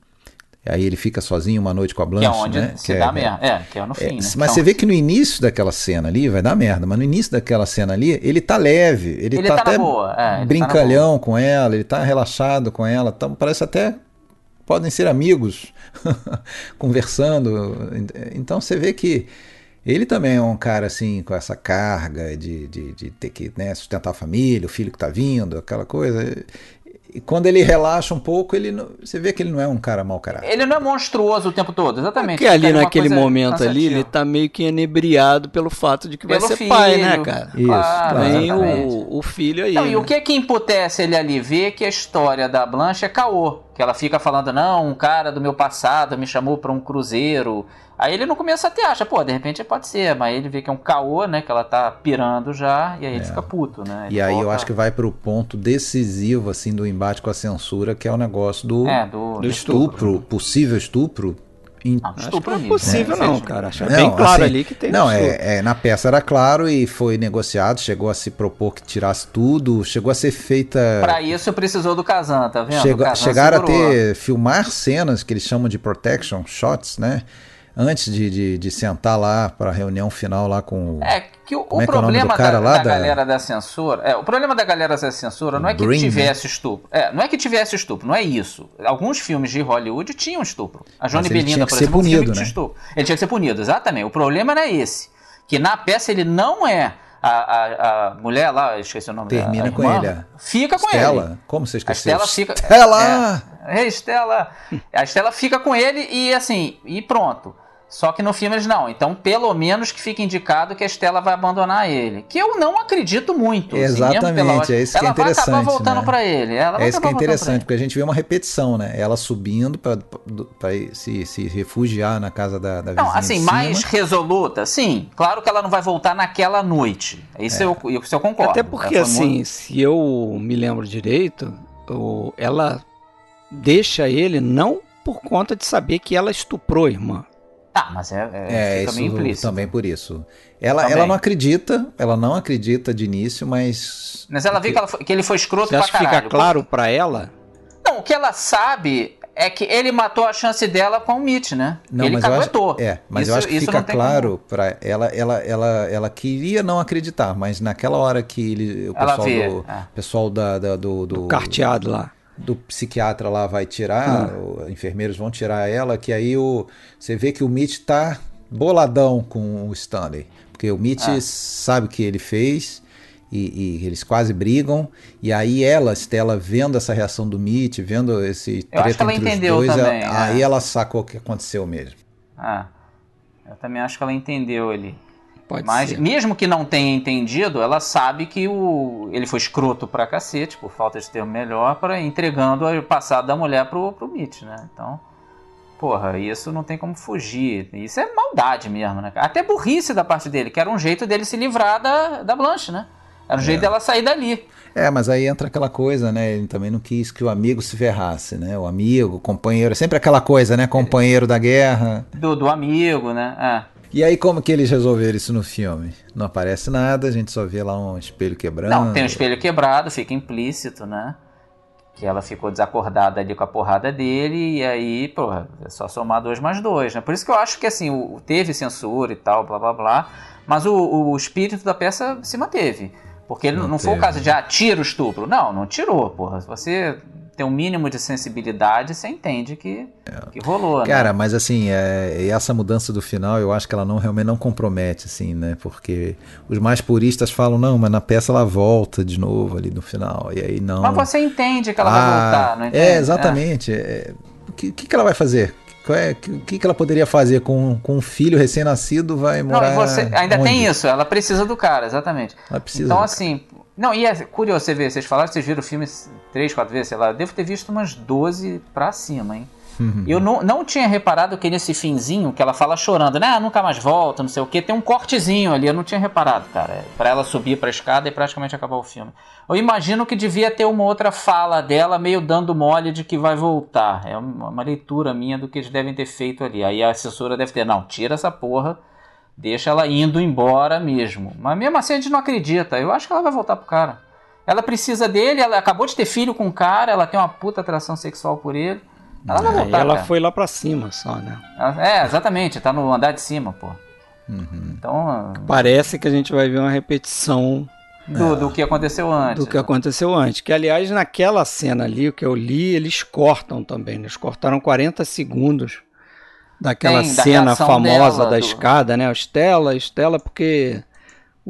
Aí ele fica sozinho uma noite com a Blanche, que é onde né? se que dá é, merda. É, que é no fim, é, né? Mas então... você vê que no início daquela cena ali, vai dar merda, mas no início daquela cena ali, ele tá leve, ele, ele tá, tá até é, brincalhão tá com ela, ele tá relaxado com ela, tá, parece até podem ser amigos conversando. Então você vê que ele também é um cara assim, com essa carga de, de, de ter que né, sustentar a família, o filho que tá vindo, aquela coisa. E quando ele relaxa um pouco, ele não, você vê que ele não é um cara mau caráter. Ele não é monstruoso o tempo todo, exatamente. Porque ali naquele momento ali, ele tá meio que enebriado pelo fato de que pelo vai ser filho, pai, né, cara? Isso. Claro, Tem o, o, filho aí. Não, né? E o que que imputece ele ali ver que a história da Blanche é caô? Que ela fica falando, não, um cara do meu passado me chamou para um cruzeiro Aí ele não começa a ter, acha, pô, de repente pode ser, mas ele vê que é um caô, né? Que ela tá pirando já, e aí é. ele fica puto, né? Ele e aí volta... eu acho que vai pro ponto decisivo, assim, do embate com a censura, que é o negócio do, é, do, do estupro, estupro, possível estupro. Em... Não, não é possível, né? não, cara. Acho não, bem claro assim, ali que tem. Não, é, é, na peça era claro e foi negociado, chegou a se propor que tirasse tudo, chegou a ser feita. Para isso precisou do Kazan, tá vendo? Chegou, chegaram a ter, filmar cenas que eles chamam de protection shots, né? Antes de, de, de sentar lá para a reunião final lá com É que o, o é problema é da, da, da, galera da censura, é, o problema da galera da censura não é que Bring, tivesse estupro. É, não é que tivesse estupro, não é isso. Alguns filmes de Hollywood tinham estupro. A Johnny Belinda, por exemplo, punido, um né? estupro. Ele tinha que ser punido, exatamente. O problema é esse. Que na peça ele não é a, a, a mulher lá, esqueci o nome Termina da com irmã, ele. Fica com Estela. ele. Como você esqueceu? A Estela fica. Estela! É, é, Estela! A Estela fica com ele e assim, e pronto. Só que no filme eles não. Então, pelo menos que fique indicado que a Estela vai abandonar ele. Que eu não acredito muito. Exatamente, assim, é isso que é interessante. Ela vai acabar voltando né? para ele. Ela é isso que é interessante, porque a gente vê uma repetição, né? Ela subindo para se, se refugiar na casa da, da Não, assim, mais resoluta, sim. Claro que ela não vai voltar naquela noite. Isso, é. eu, isso eu concordo. Até porque, assim, muito... se eu me lembro direito, ela deixa ele não por conta de saber que ela estuprou a irmã. Tá, mas é, é, é isso também por isso. Ela, ela não acredita, ela não acredita de início, mas. Mas ela vê que, ela foi, que ele foi escroto Você pra acha que fica claro para ela? Não, o que ela sabe é que ele matou a chance dela com o Mitch, né? Não, ele mas caguetou. Acho, é, mas isso, eu acho que fica claro para ela, ela, ela, ela queria não acreditar, mas naquela hora que ele, o pessoal, do, é. pessoal da, da do, do, do carteado lá do psiquiatra lá vai tirar, ah. enfermeiros vão tirar ela, que aí o, você vê que o Mitch tá boladão com o Stanley. Porque o Mitch ah. sabe o que ele fez e, e, eles quase brigam. E aí ela, Stella, vendo essa reação do Mitch, vendo esse treta entre os dois, também, ela, é. aí ela sacou o que aconteceu mesmo. Ah, eu também acho que ela entendeu ali. Pode Mas ser. mesmo que não tenha entendido, ela sabe que o, ele foi escroto pra cacete, por falta de termo melhor, para entregando o passado da mulher pro, pro Mitch, né? Então, porra, isso não tem como fugir. Isso é maldade mesmo, né? Até burrice da parte dele, que era um jeito dele se livrar da, da Blanche, né? Era um é. jeito dela sair dali. É, mas aí entra aquela coisa, né? Ele também não quis que o amigo se ferrasse, né? O amigo, o companheiro, é sempre aquela coisa, né? Companheiro da guerra. Do, do amigo, né? É. E aí, como que eles resolveram isso no filme? Não aparece nada, a gente só vê lá um espelho quebrando. Não, tem um espelho quebrado, fica implícito, né? que ela ficou desacordada ali com a porrada dele, e aí, pô, é só somar dois mais dois, né? Por isso que eu acho que, assim, o, teve censura e tal, blá blá blá, mas o, o espírito da peça se manteve. Porque não, não foi o caso de, ah, tira o estupro. Não, não tirou, porra. Você tem um mínimo de sensibilidade, você entende que, é. que rolou, né? Cara, mas assim, é, essa mudança do final, eu acho que ela não realmente não compromete, assim, né? Porque os mais puristas falam, não, mas na peça ela volta de novo ali no final, e aí não... Mas você entende que ela ah, vai voltar, não é, entende? É, exatamente. É. O que, que ela vai fazer? É, o que, que ela poderia fazer com, com um filho recém-nascido? Vai morar. Não, você, ainda onde? tem isso, ela precisa do cara, exatamente. Ela precisa. Então, assim. Não, e é curioso você ver, vocês falaram que vocês viram o filme três, quatro vezes, sei lá. Eu devo ter visto umas 12 pra cima, hein? Uhum. Eu não, não tinha reparado que nesse finzinho, que ela fala chorando, né? Ah, nunca mais volta, não sei o que, tem um cortezinho ali. Eu não tinha reparado, cara. É pra ela subir pra escada e praticamente acabar o filme. Eu imagino que devia ter uma outra fala dela, meio dando mole de que vai voltar. É uma, uma leitura minha do que eles devem ter feito ali. Aí a assessora deve ter, não, tira essa porra, deixa ela indo embora mesmo. Mas mesmo assim a gente não acredita. Eu acho que ela vai voltar pro cara. Ela precisa dele, ela acabou de ter filho com o cara, ela tem uma puta atração sexual por ele. Ela vai voltar. ela cara. foi lá pra cima só, né? É, exatamente, tá no andar de cima, pô. Uhum. Então. Parece que a gente vai ver uma repetição. Do, é, do que aconteceu antes. Do que aconteceu antes. Que, aliás, naquela cena ali, o que eu li, eles cortam também. Né? Eles cortaram 40 segundos daquela Tem, cena da famosa dela, da do... escada, né? Estela, Estela, porque.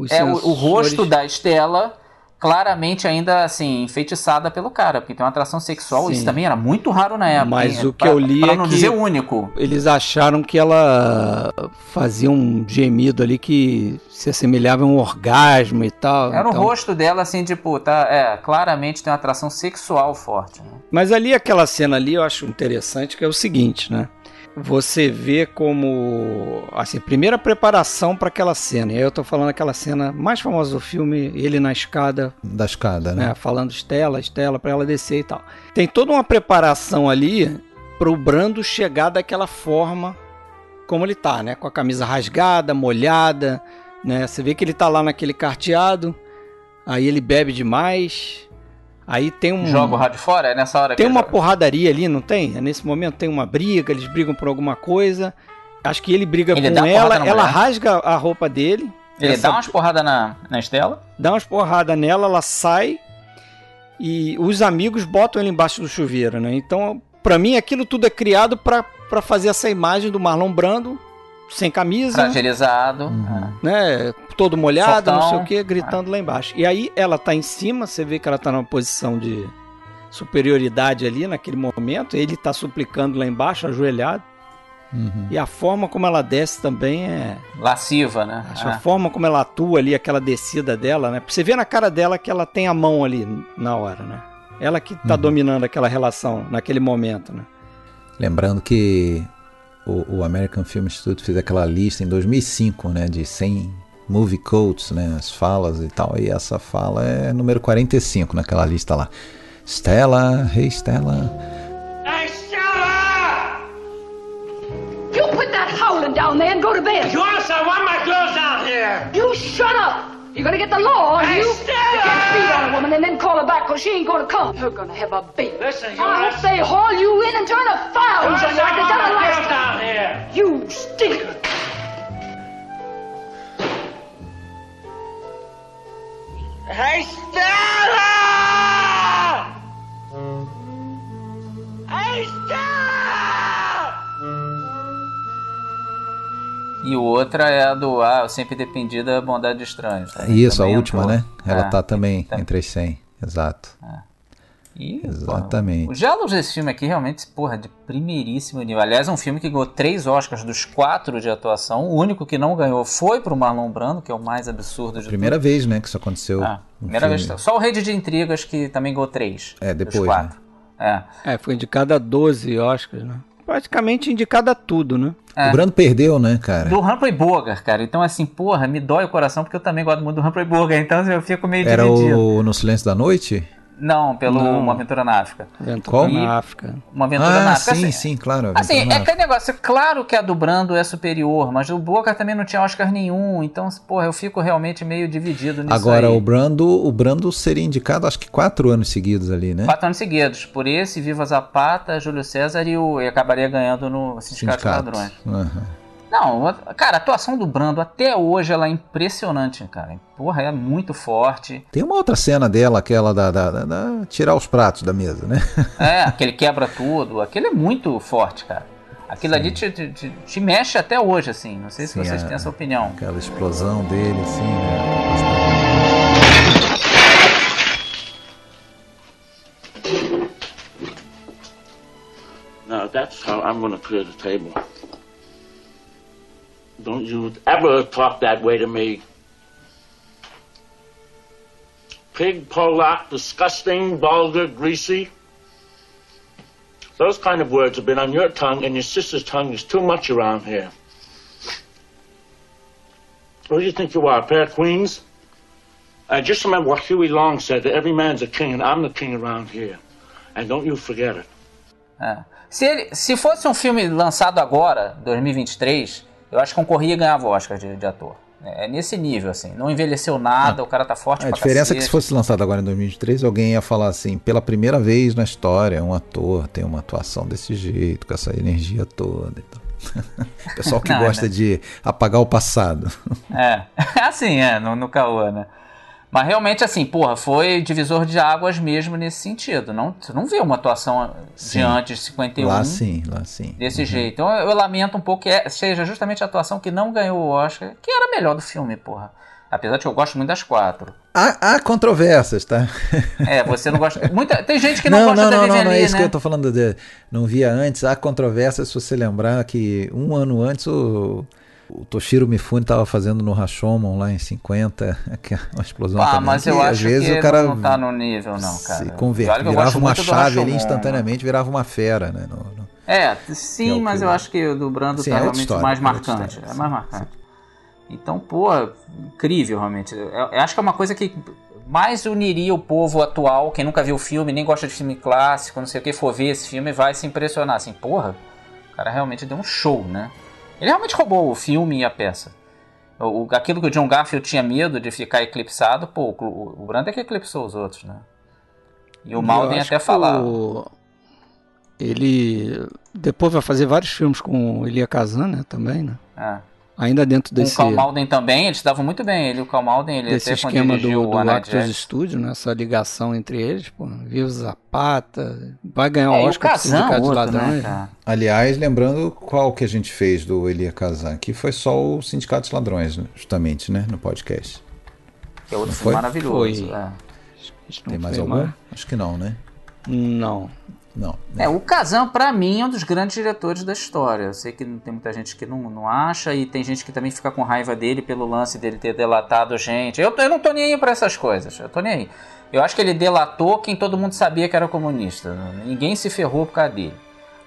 é, o, o rosto da Estela claramente ainda assim enfeitiçada pelo cara, porque tem uma atração sexual, Sim. isso também era muito raro na época. Mas hein? o que pra, eu li pra é não que dizer único. Eles acharam que ela fazia um gemido ali que se assemelhava a um orgasmo e tal. Era então... o rosto dela assim, tipo, tá, é, claramente tem uma atração sexual forte. Né? Mas ali aquela cena ali eu acho interessante que é o seguinte, né? Você vê como assim, primeira preparação para aquela cena. E aí eu tô falando aquela cena mais famosa do filme, ele na escada, da escada, né? né falando Estela, Estela para ela descer e tal. Tem toda uma preparação ali pro Brando chegar daquela forma como ele tá, né? Com a camisa rasgada, molhada, né? Você vê que ele tá lá naquele carteado, aí ele bebe demais, Aí tem um. Joga o rádio fora? É nessa hora Tem uma joga. porradaria ali, não tem? É nesse momento tem uma briga, eles brigam por alguma coisa. Acho que ele briga ele com ela, ela rasga a roupa dele. Ele essa... dá umas porradas na, na Estela? Dá umas porradas nela, ela sai e os amigos botam ele embaixo do chuveiro, né? Então, para mim, aquilo tudo é criado para fazer essa imagem do Marlon Brando sem camisa. Fragilizado. Uhum. Né? Todo molhado, Fortão. não sei o que, gritando lá embaixo. E aí ela tá em cima, você vê que ela tá numa posição de superioridade ali naquele momento. Ele tá suplicando lá embaixo, ajoelhado. Uhum. E a forma como ela desce também é. Lasciva, né? A é. forma como ela atua ali, aquela descida dela, né? Você vê na cara dela que ela tem a mão ali na hora, né? Ela que tá uhum. dominando aquela relação naquele momento, né? Lembrando que o, o, American Film Institute fez aquela lista em 2005, né, de 100 movie quotes, né, as falas e tal, e essa fala é número 45 naquela lista lá. Stella, hey Stella. Hey Stella! You put that howling down there and go to bed. Yes, I want my clothes down here. You shut up. You're gonna get the law on hey, you. Stella! You can't beat on a woman and then call her back because she ain't gonna come. You're gonna have a baby. Listen, you I hope say haul you in and turn a fire on you like they done the last down here. You stinker. Hey, Stella! E outra é a do Ah, eu sempre dependi da bondade de estranhos. Isso, a última, entrou. né? Ela é, tá também tá... entre as 100, exato. É. E, Exatamente. Porra, os diálogos desse filme aqui realmente, porra, de primeiríssimo nível. Aliás, é um filme que ganhou três Oscars dos quatro de atuação. O único que não ganhou foi pro Marlon Brando, que é o mais absurdo de Primeira tudo. vez, né, que isso aconteceu. Ah, primeira filme. vez. Só o Rede de Intrigas que também ganhou três. É, depois. Dos quatro. Né? É. é, foi indicado a 12 Oscars, né? Praticamente indicado a tudo, né? É. O Brando perdeu, né, cara? Do Humphrey Bogart, cara. Então, assim, porra, me dói o coração porque eu também gosto muito do Humphrey Bogart. Então eu fico meio Era dividido. o No Silêncio da Noite? Não, pelo Não. Uma Aventura na África. Qual? na África. Uma Aventura na Ah, África. sim, assim, sim, claro. Assim, é na aquele negócio, claro que a do Brando é superior, mas o Booker também não tinha Oscar nenhum, então, porra, eu fico realmente meio dividido nisso Agora, aí. o Brando, o Brando seria indicado acho que quatro anos seguidos ali, né? Quatro anos seguidos, por esse, Viva Zapata, Júlio César e, o, e acabaria ganhando no Sindicato, de Ladrões. Aham. Não, cara, a atuação do Brando até hoje ela é impressionante, cara. Porra, é muito forte. Tem uma outra cena dela, aquela da, da- da- da- tirar os pratos da mesa, né? É, aquele quebra tudo, aquele é muito forte, cara. Aquilo ali te, te- te- te mexe até hoje, assim. Não sei se Sim, vocês é. têm essa opinião. Aquela explosão dele, assim, né? Now that's how I'm going to clear the table. Don't you ever talk that way to me. Pig, Polak, disgusting, vulgar, greasy. Those kind of words have been on your tongue, and your sister's tongue is too much around here. Who do you think you are, a pair of queens? Uh, just remember what Huey Long said that every man's a king, and I'm the king around here. And don't you forget it. É. Se, ele- se fosse um filme lançado agora, 2023, eu acho que concorria e ganhava o Oscar de, de ator. É, é nesse nível, assim. Não envelheceu nada, o cara tá forte A pra diferença é que cacete. se fosse lançado agora em 2023, alguém ia falar assim, pela primeira vez na história, um ator tem uma atuação desse jeito, com essa energia toda e tal. Pessoal que Não, gosta né? de apagar o passado. É, assim, é, no, no caô, né? Mas realmente, assim, porra, foi divisor de águas mesmo nesse sentido. Não, você não vê uma atuação Sim. de antes de 51 Lá sim, lá sim. desse jeito. Então eu, eu lamento um pouco que é- seja justamente a atuação que não ganhou o Oscar, que era a melhor do filme, porra. Apesar de que eu gosto muito das quatro. Há, há controvérsias, tá? É, você não gosta. Muita, tem gente que não, não, gosta não, da não, não, não é isso né? que eu tô falando. De, não via antes. Há controvérsias, se você lembrar que um ano antes o, o Toshiro Mifune estava fazendo no Rashomon lá em 50, que é uma explosão Ah, também, mas eu às acho vezes que o cara não tá no nível, não, cara. se que eu virava uma chave ali né? instantaneamente, virava uma fera, né? no- no- É, é sim, mas que eu acho que o do Brando Sim, tá é realmente história, mais é marcante. história, é sim, mais marcante. Então, pô, incrível realmente. Eu, eu acho que é uma coisa que mais uniria o povo atual, quem nunca viu o filme, nem gosta de filme clássico, não sei o que, for ver esse filme, vai se impressionar. Assim, porra, o cara realmente deu um show, né? Ele realmente roubou o filme e a peça. O, aquilo que o John Garfield tinha medo de ficar eclipsado, pô, o, o Brando é que eclipsou os outros, né? E o Malden até falava. o- Ele depois vai fazer vários filmes com o Elia Kazan, né, também, né? É. Ainda dentro o desse Cal Malden também, eles estavam muito bem. Ele o Cal Malden, ele desse até quando esquema do, o do Actors. Studio, né? Essa ligação entre eles, pô, viu Zapata, vai ganhar É, o e o Oscar pro Kazan, Sindicato de Ladrões. né, cara? Aliás, lembrando qual que a gente fez do Elia Kazan, que foi só o Sindicato dos Ladrões, né, justamente, né? No podcast. Que é outro foi? maravilhoso. Foi. É. Acho que não Tem mais foi algum? Acho que não, né? Não. Não. É, o Kazan, pra mim, é um dos grandes diretores da história. Eu sei que tem muita gente que não, não acha, e tem gente que também fica com raiva dele pelo lance dele ter delatado gente. Eu, eu não tô nem aí pra essas coisas, eu tô nem aí. Eu acho que ele delatou quem todo mundo sabia que era comunista. Ninguém se ferrou por causa dele.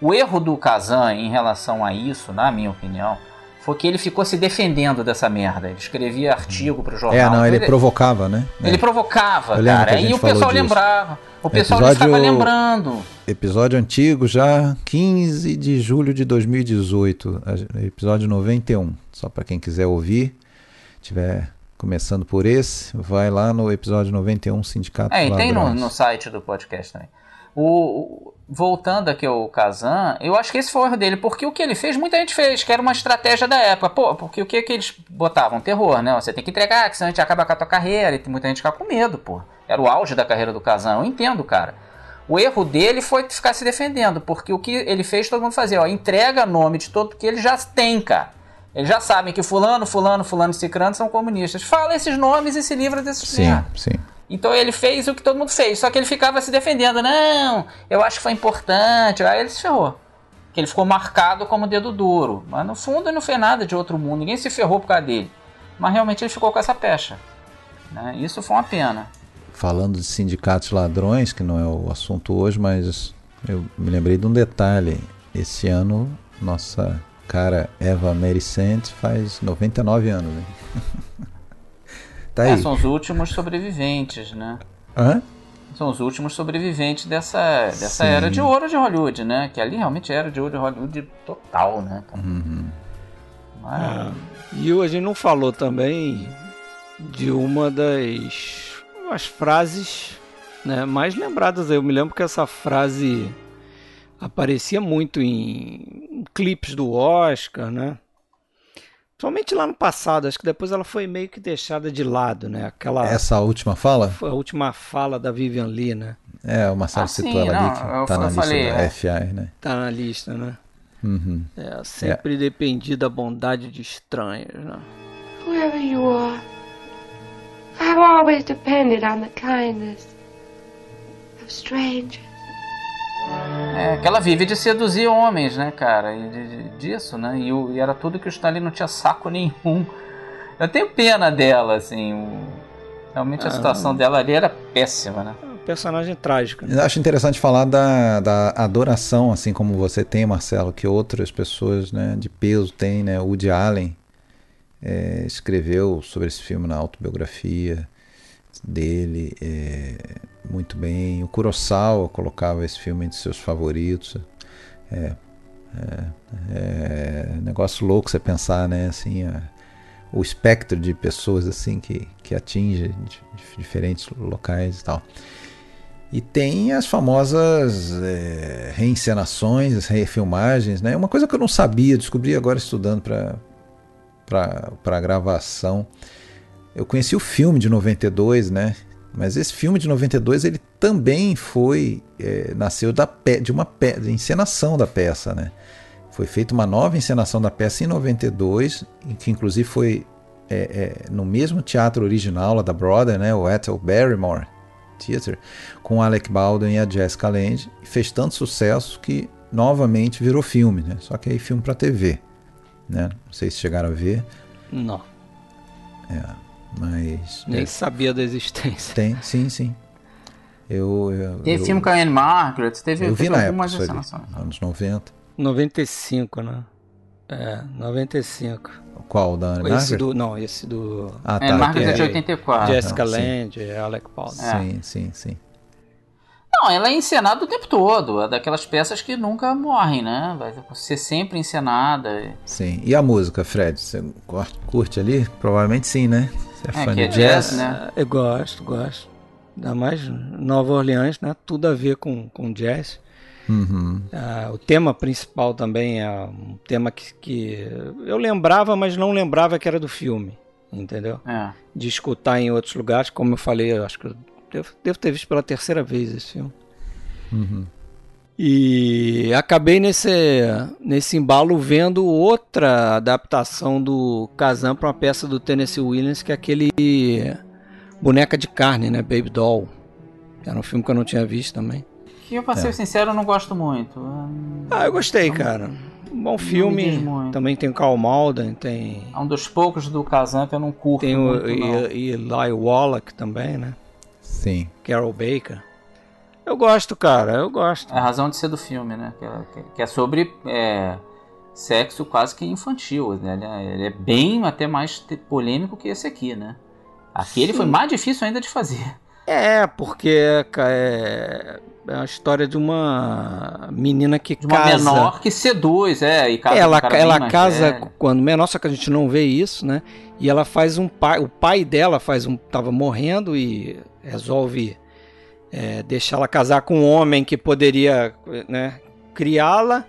O erro do Kazan em relação a isso, na minha opinião, foi que ele ficou se defendendo dessa merda. Ele escrevia artigo pro jornal. É, não, ele Ele- provocava, né? Ele É. provocava, cara. E o pessoal disso. lembrava. O pessoal Episódio- ficava lembrando. Episódio antigo já, 15 de julho de 2018, a- episódio 91. Só para quem quiser ouvir, tiver começando por esse, vai lá no episódio 91 Sindicato É, e tem no, no site do podcast também. O- voltando aqui ao Kazan, eu acho que esse foi o erro dele, porque o que ele fez, muita gente fez, que era uma estratégia da época. Pô, porque o que, que eles botavam? Terror, né? Você tem que entregar, que senão a gente acaba com a tua carreira, e muita gente ficar com medo, pô. Era o auge da carreira do Kazan, eu entendo, cara. O erro dele foi ficar se defendendo, porque o que ele fez todo mundo fazia, ó, entrega nome de todo que ele já tem, cara. Eles já sabem que fulano, fulano, fulano e cicrano são comunistas. Fala esses nomes e se livra desses Sim, sim. Então ele fez o que todo mundo fez, só que ele ficava se defendendo. Não, eu acho que foi importante. Aí ele se ferrou. Que ele ficou marcado como dedo duro. Mas no fundo não fez nada de outro mundo. Ninguém se ferrou por causa dele. Mas realmente ele ficou com essa pecha. né? Isso foi uma pena. Falando de sindicatos ladrões, que não é o assunto hoje, mas eu me lembrei de um detalhe. Esse ano, nossa cara Eva Sant faz 99 anos. Hein? tá É, aí. são os últimos sobreviventes, né? Hã? são os últimos sobreviventes dessa, dessa Sim. era de ouro de Hollywood, né? Que ali realmente era de ouro de Hollywood total, né? Uhum. Mas- E a gente não falou também de uma das umas frases né, mais lembradas. Eu me lembro que essa frase aparecia muito em clipes do Oscar, né? Somente lá no passado, acho que depois ela foi meio que deixada de lado, né? Aquela Essa última fala? foi a última fala da Vivian Lee, né? É, o Marcelo Ah, citou sim, ela não, ali, que eu- tá eu na lista falei, da é. FI, né? Tá na lista, né? Uhum. É, sempre dependi da bondade de estranhos, né? Whoever you are, I've always depended on the kindness of strangers. É, que ela vive de seduzir homens, né, cara? E de- de- disso, né? E, e era tudo que o Stalin não tinha saco nenhum. Eu tenho pena dela, assim. o- realmente a Ah, situação dela ali era péssima, né? É um personagem trágico, né? Acho interessante falar da, da adoração, assim como você tem, Marcelo, que outras pessoas né, de peso têm, né? O Woody Allen é, escreveu sobre esse filme na autobiografia dele é, muito bem. O Kurosawa colocava esse filme entre seus favoritos. É, é, é negócio louco você pensar, né? Assim, a- o espectro de pessoas assim que, que atinge diferentes locais e tal. E tem as famosas é, reencenações, refilmagens, né? Uma coisa que eu não sabia, descobri agora estudando para a gravação. Eu conheci o filme de 92, né? Mas esse filme de 92 ele também foi é, nasceu da pe de uma pe de encenação da peça, né? Foi feita uma nova encenação da peça em 92, em que inclusive foi é, é, no mesmo teatro original lá da Broadway, né? O Ethel Barrymore Theatre, com Alec Baldwin e a Jessica Lange, e fez tanto sucesso que novamente virou filme, né? Só que aí filme para TV, né? Não sei se chegaram a ver, Não, mas nem é, sabia da existência. tem, sim, sim. Eu, eu, Teve eu, filme com a Anne Margaret, teve, eu vi teve na época, algumas ali, encenações. anos 90. 95, né? É, 95. Qual da Anne Esse Margaret? do, não, esse do Ah, É, tá. Margaret é de é. 84. Jessica sim. Lange, Alec Baldwin. É. Sim, sim, sim. Não, ela é encenada o tempo todo. É daquelas peças que nunca morrem, né? Vai ser sempre encenada. Sim. E a música, Fred? Você cur- curte ali? Provavelmente sim, né? Você é, É, fã que de é jazz? jazz, né? Eu gosto, gosto. Ainda mais Nova Orleans, né? Tudo a ver com, com jazz. Uhum. Ah, o tema principal também é um tema que, que eu lembrava, mas não lembrava que era do filme, entendeu? É. De escutar em outros lugares, como eu falei, eu acho que eu devo, devo ter visto pela terceira vez esse filme. Uhum. E acabei nesse, nesse embalo vendo outra adaptação do Kazan para uma peça do Tennessee Williams, que é aquele Boneca de Carne, né? Baby Doll. Era um filme que eu não tinha visto também. Que eu, pra ser sincero, eu não gosto muito. Ah, eu gostei, cara. Um bom filme. Também tem o Carl Malden, tem, É um dos poucos do Kazan que eu não curto tem o muito, não. e- Eli Wallach também, né? Sim. Carol Baker. Eu gosto, cara, eu gosto. É a razão de ser do filme, né? Que é, que é sobre é, sexo quase que infantil. Né? Ele, é, é bem até mais polêmico que esse aqui, né? Aquele foi mais difícil ainda de fazer. É, porque é, é a história de uma menina que De uma casa. menor que seduz, é, e casa ela um ela casa velho. quando menor, só que a gente não vê isso, né? E ela faz um pai, o pai dela faz um tava morrendo e resolve é, deixá-la casar com um homem que poderia, né, criá-la,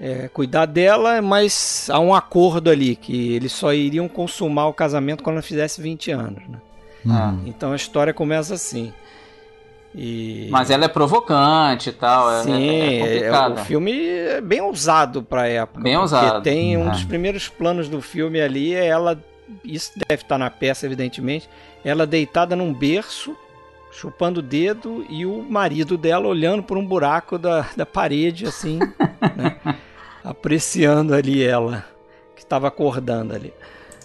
é, cuidar dela, mas há um acordo ali que eles só iriam consumar o casamento quando ela fizesse 20 anos, né? Ah. Então a história começa assim. E Mas ela é provocante e tal. é- Sim, é, é é- complicada. o filme é bem ousado pra época. Bem porque ousado. Tem um É. dos primeiros planos do filme ali, é ela. Isso deve estar na peça, evidentemente. Ela deitada num berço, chupando o dedo, e o marido dela olhando por um buraco da, da parede, assim, né, apreciando ali ela, que estava acordando ali.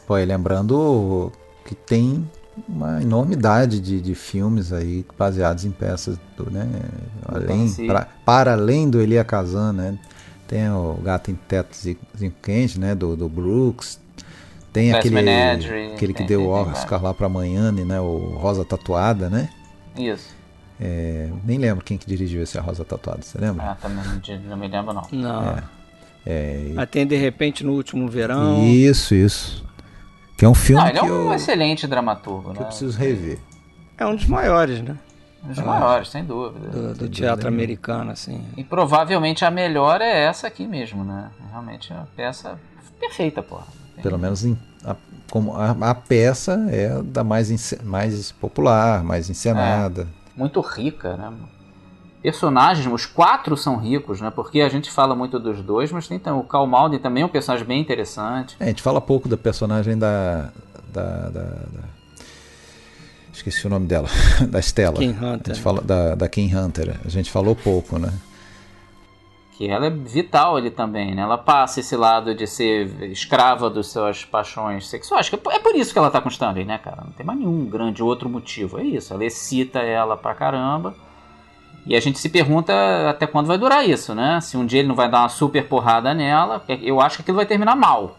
Pô, e lembrando que tem uma enormidade de, de filmes aí baseados em peças do, né? Além, pra- para além do Elia Kazan, né? Tem o Gato em Teto Quente, né? Do, do Brooks. Tem Best aquele, Menagerie, aquele que tem- deu o tem Oscar lá pra Miami, né? O Rosa Tatuada, né? Isso. É, nem lembro quem que dirigiu esse A Rosa Tatuada, você lembra? Ah, também não, não me lembro, não. Não. É, e- Até de repente no último verão. Isso, isso. Que é um filme Não, ele é um eu, excelente dramaturgo, que né? eu preciso rever. É um dos maiores, né? Um dos maiores, sem dúvida. Do, do teatro americano, assim. E provavelmente a melhor é essa aqui mesmo, né? Realmente é uma peça perfeita, porra. Pelo menos em- a, como a, a peça é da mais, mais popular, mais encenada. Muito rica, né? Personagens, os quatro são ricos, né? Porque a gente fala muito dos dois, mas tem então, o Cal Malden também é um personagem bem interessante. É, a gente fala pouco da personagem da. da, da- da- Esqueci o nome dela, da Stella. Kim A Hunter. gente fala da, da Kim Hunter. A gente falou pouco, né? Que ela é vital ali também, né? Ela passa esse lado de ser escrava das suas paixões sexuais. que É por isso que ela tá com Stanley, né, cara? Não tem mais nenhum grande outro motivo. É isso. Ela excita ela pra caramba. E a gente se pergunta até quando vai durar isso, né? Se um dia ele não vai dar uma super porrada nela. Eu acho que aquilo vai terminar mal.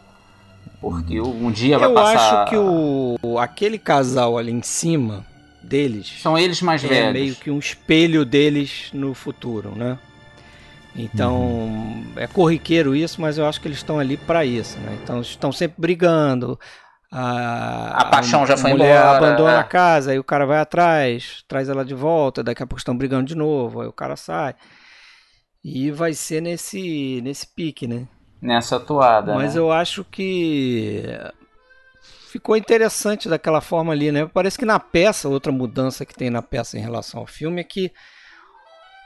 Porque um dia vai Eu passar. acho que o aquele casal ali em cima deles São eles mais é velhos. meio que um espelho deles no futuro, né? Então é corriqueiro isso, mas eu acho que eles estão ali para isso, né? Então estão sempre brigando. A, A paixão já foi mulher embora, abandona é. a casa, aí o cara vai atrás, traz ela de volta, daqui a pouco estão brigando de novo, aí o cara sai. E vai ser nesse nesse pique, né? Nessa atuada. Mas né? eu acho que ficou interessante daquela forma ali, né? Parece que na peça, outra mudança que tem na peça em relação ao filme é que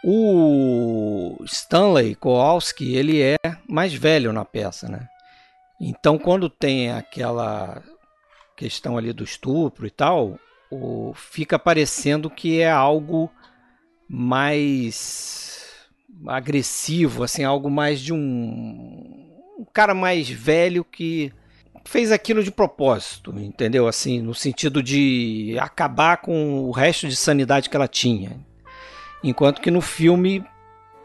o Stanley Kowalski, ele é mais velho na peça, né? Então, quando tem aquela questão ali do estupro e tal, o, fica parecendo que é algo mais agressivo, assim, algo mais de um, um cara mais velho que fez aquilo de propósito, entendeu? Assim, no sentido de acabar com o resto de sanidade que ela tinha. Enquanto que no filme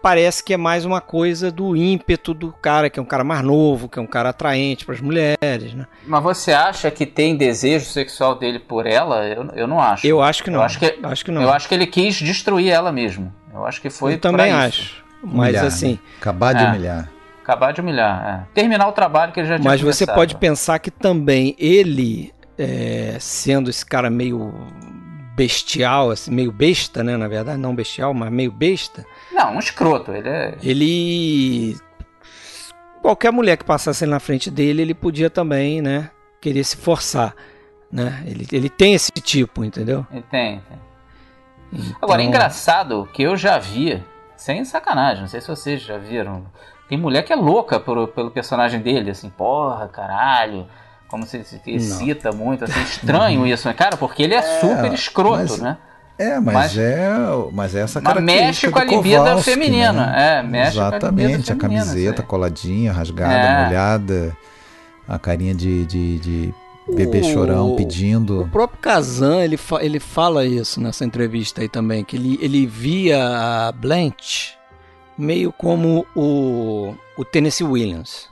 parece que é mais uma coisa do ímpeto do cara, que é um cara mais novo, que é um cara atraente para as mulheres, né? Mas você acha que tem desejo sexual dele por ela? Eu, eu não acho. Eu acho que não. Eu acho que, acho que não. Eu acho que ele quis destruir ela mesmo. Eu acho que foi Eu também pra isso. acho. Mas Humilhar, assim, né? Acabar de É. humilhar. Acabar de humilhar. é. Terminar o trabalho que ele já tinha Mas você começado. pode pensar que também ele, é, sendo esse cara meio bestial, assim, meio besta, né? Na verdade, não bestial, mas meio besta, Não, um escroto. Ele é. ele. Qualquer mulher que passasse na frente dele, ele podia também, né? Querer se forçar. Né? Ele, ele tem esse tipo, entendeu? Ele tem. tem. Agora, é Então- engraçado que eu já vi, sem sacanagem, não sei se vocês já viram. Tem mulher que é louca por- pelo personagem dele, assim, porra, caralho. Como se, se excita muito, assim, estranho isso, né, cara? Porque ele é, super escroto, mas- né? É, mas, Mas- é, mas é essa característica mexe com a do libido Kowalski, feminina, né? é, mexe a Exatamente, a feminina, camiseta coladinha, rasgada, É. molhada, a carinha de, de, de bebê O- chorão O pedindo. próprio Kazan, ele, fa- ele fala isso nessa entrevista aí também, que ele, ele via a Blanche meio como o, o Tennessee Williams.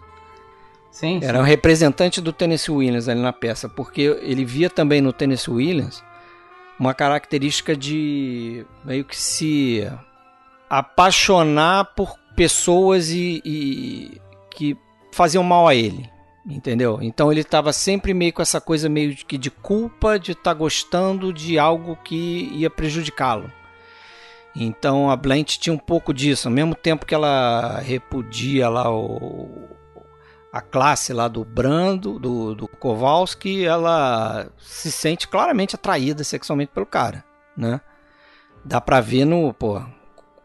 Sim. Era o representante do Tennessee Williams ali na peça, porque ele via também no Tennessee Williams uma característica de meio que se apaixonar por pessoas e, e que faziam mal a ele, entendeu? Então ele estava sempre meio com essa coisa meio que de culpa de estar gostando de algo que ia prejudicá-lo. Então a Blanche tinha um pouco disso, ao mesmo tempo que ela repudia lá o, a classe lá do Brando, do, do Kowalski, ela se sente claramente atraída sexualmente pelo cara, né? Dá pra ver no, pô,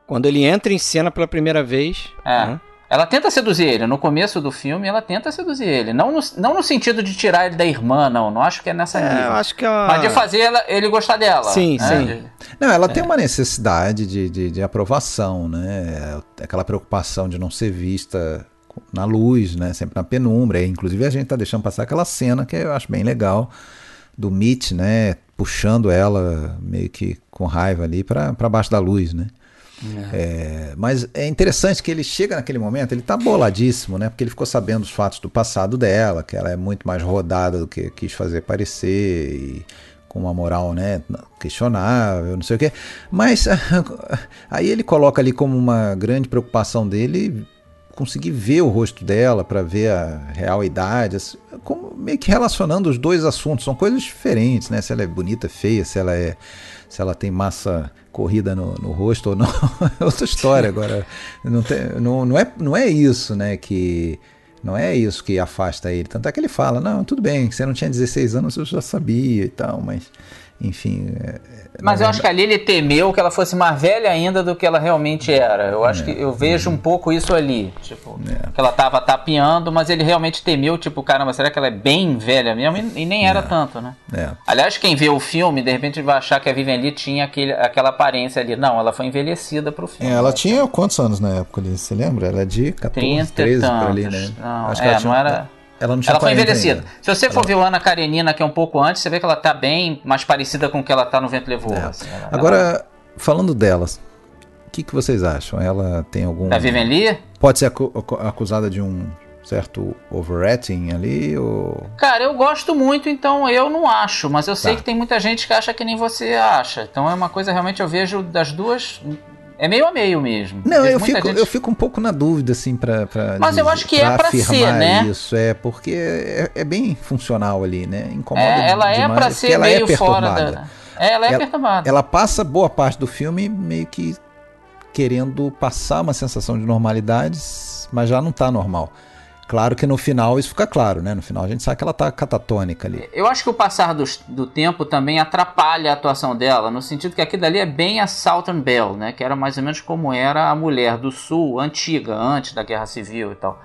quando ele entra em cena pela primeira vez, É. né? Ela tenta seduzir ele. No começo do filme, ela tenta seduzir ele. Não no, não no sentido de tirar ele da irmã, não. Não acho que é nessa É, eu acho que é uma... Mas de fazer ela- ele gostar dela. Sim, né? sim. De- Não, ela É. tem uma necessidade de, de, de aprovação, né? Aquela preocupação de não ser vista na luz, né? Sempre na penumbra. E, inclusive a gente tá deixando passar aquela cena que eu acho bem legal do Mitch, né? Puxando ela meio que com raiva ali para baixo da luz, né? É, mas é interessante que ele chega naquele momento, ele tá boladíssimo, né? Porque ele ficou sabendo os fatos do passado dela, que ela é muito mais rodada do que quis fazer parecer, e com uma moral né, questionável, não sei o quê. Mas aí ele coloca ali como uma grande preocupação dele conseguir ver o rosto dela para ver a real idade, assim, como meio que relacionando os dois assuntos, são coisas diferentes, né? Se ela é bonita, feia, se ela é se ela tem massa corrida no, no rosto ou não, é outra história. Agora, não, tem, não, não, é, não é isso, né? Que não é isso que afasta ele. Tanto é que ele fala: não, tudo bem, você não tinha 16 anos, eu já sabia e tal, mas enfim. É, mas eu acho que ali ele temeu que ela fosse mais velha ainda do que ela realmente era. Eu acho é, que eu vejo um pouco isso ali. Tipo, é. que ela tava tapeando, mas ele realmente temeu, tipo, caramba, será que ela é bem velha mesmo? E, e nem era é. tanto, né? É. Aliás, quem vê o filme, de repente vai achar que a Vivian Lee tinha aquele, aquela aparência ali. Não, ela foi envelhecida pro filme. É, ela tinha quantos anos na época ali? Você lembra? Ela é de 14, 30 13 por ali, né? Não, acho que ela tinha, não era. Ela não tinha Ela foi envelhecida. Ainda. Se você for ela... ver a Ana Karenina, que é um pouco antes, você vê que ela tá bem mais parecida com o que ela tá no Vento Levou. É. Assim, ela, Agora, ela... falando delas, o que, que vocês acham? Ela tem algum. Da Vivian Lee? Pode ser acu acusada de um certo overacting ali? Ou... Cara, eu gosto muito, então eu não acho, mas eu sei tá. que tem muita gente que acha que nem você acha. Então é uma coisa realmente eu vejo das duas é meio a meio mesmo. Não, eu fico, gente... eu fico um pouco na dúvida, assim, pra. pra Mas dizer, eu acho que é pra ser, né? Isso, é, porque é, é bem funcional ali, né? Incomoda é, ela é pra ser ela meio é fora da. É, ela é ela, perturbada. Ela passa boa parte do filme meio que querendo passar uma sensação de normalidade, mas já não tá normal. Claro que no final isso fica claro, né? No final a gente sabe que ela tá catatônica ali. Eu acho que o passar do, do tempo também atrapalha a atuação dela, no sentido que aquilo ali é bem a Southern Belle, né? Que era mais ou menos como era a mulher do sul, antiga, antes da Guerra Civil e tal.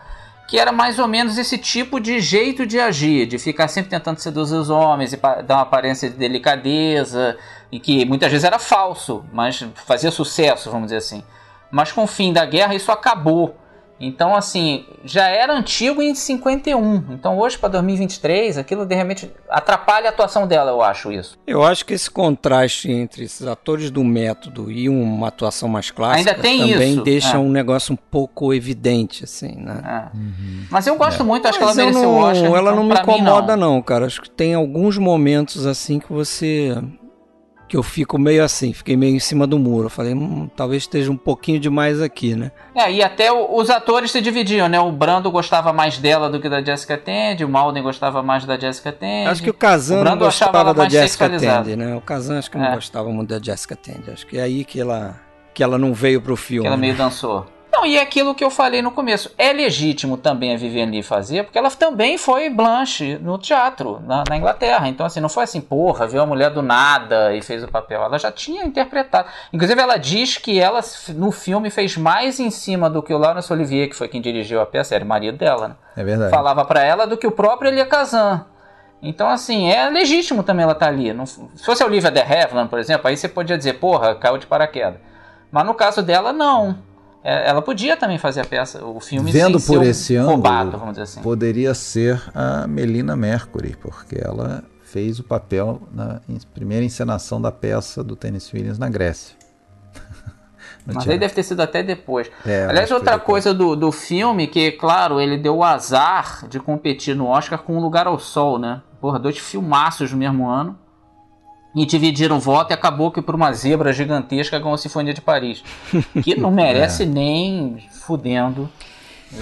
Que era mais ou menos esse tipo de jeito de agir, de ficar sempre tentando seduzir os homens e dar uma aparência de delicadeza, e que muitas vezes era falso, mas fazia sucesso, vamos dizer assim. Mas com o fim da guerra isso acabou. Então, assim, já era antigo em 51. Então, hoje, para 2023, aquilo de repente atrapalha a atuação dela, eu acho isso. Eu acho que esse contraste entre esses atores do método e uma atuação mais clássica Ainda tem também isso. deixa é. um negócio um pouco evidente, assim, né? É. Uhum. Mas eu gosto é. muito, acho Mas que ela mereceu o Oscar. Ela então, não me incomoda, mim, não. não, cara. Acho que tem alguns momentos, assim, que você que eu fico meio assim, fiquei meio em cima do muro. Eu falei, hum, talvez esteja um pouquinho demais aqui, né? É, e até os atores se dividiam, né? O Brando gostava mais dela do que da Jessica Tandy, o Malden gostava mais da Jessica Tandy. Acho que o Kazan não gostava da Jessica Tandy, né? O Kazan acho que não é. gostava muito da Jessica Tandy. Acho que é aí que ela, que ela não veio pro filme. Que ela meio dançou. Não, e é aquilo que eu falei no começo. É legítimo também a Viviane fazer, porque ela também foi Blanche no teatro, na, na, Inglaterra. Então, assim, não foi assim, porra, viu a mulher do nada e fez o papel. Ela já tinha interpretado. Inclusive, ela diz que ela, no filme, fez mais em cima do que o Laurence Olivier, que foi quem dirigiu a peça, era o marido dela, né? É verdade. Falava para ela do que o próprio Elia Kazan. Então, assim, é legítimo também ela estar tá ali. Não, se fosse a Olivia de Havilland, por exemplo, aí você podia dizer, porra, caiu de paraquedas. Mas no caso dela, não. É, ela podia também fazer a peça, o filme Vendo por esse ângulo, roubado, vamos dizer assim. poderia ser a Melina Mercury, porque ela fez o papel na primeira encenação da peça do Tennessee Williams na Grécia. Mas aí deve ter sido até depois. É, Aliás, outra coisa do, do filme, que, claro, ele deu o azar de competir no Oscar com Um Lugar ao Sol, né? Porra, dois filmaços no mesmo ano e dividiram o voto e acabou que por uma zebra gigantesca ganhou a Sinfonia de Paris. Que não merece é. nem fudendo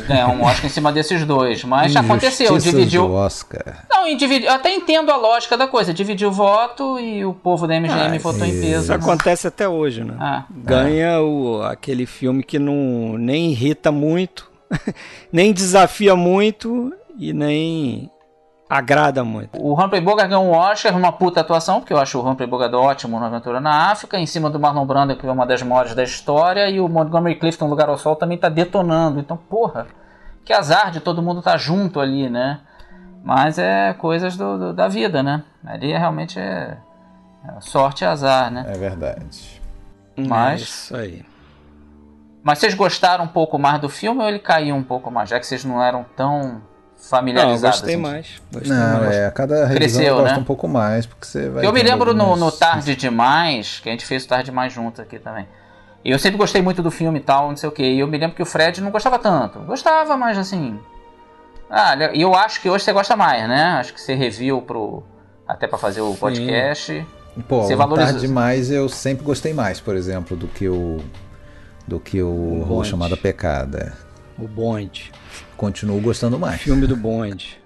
ganhar um Oscar em cima desses dois. Mas aconteceu, dividiu. Oscar. Não, dividi... eu até entendo a lógica da coisa. Dividiu o voto e o povo da MGM ah, votou em peso. Isso acontece até hoje, né? Ah, Ganha o, aquele filme que não nem irrita muito, nem desafia muito e nem agrada muito. O Humphrey Bogart ganhou um Oscar numa puta atuação, porque eu acho o Humphrey Bogart ótimo no Aventura na África, em cima do Marlon Brando, que é uma das maiores da história, e o Montgomery Clifton, Lugar ao Sol, também tá detonando. Então, porra, que azar de todo mundo estar tá junto ali, né? Mas é coisas do, do, da vida, né? Ali é, realmente é, é sorte e azar, né? É verdade. Mas... É isso aí. Mas vocês gostaram um pouco mais do filme ou ele caiu um pouco mais, já que vocês não eram tão familiarizados. Não, gostei assim. mais. Gostei não, mais. é, cada revisão Cresceu, gosta né? um pouco mais, porque você vai... Eu me lembro no, no Tarde Demais, que a gente fez o Tarde Demais junto aqui também. Eu sempre gostei muito do filme e tal, não sei o que. E eu me lembro que o Fred não gostava tanto. Gostava, mas assim... Ah, e eu acho que hoje você gosta mais, né? Acho que você reviu pro... até para fazer o podcast. Pô, Você o valoriza- Tarde Demais eu sempre gostei mais, por exemplo, do que o do que o, O Rua. Chamada Pecada. O Bonde. Continuo gostando mais. Filme do Bonde.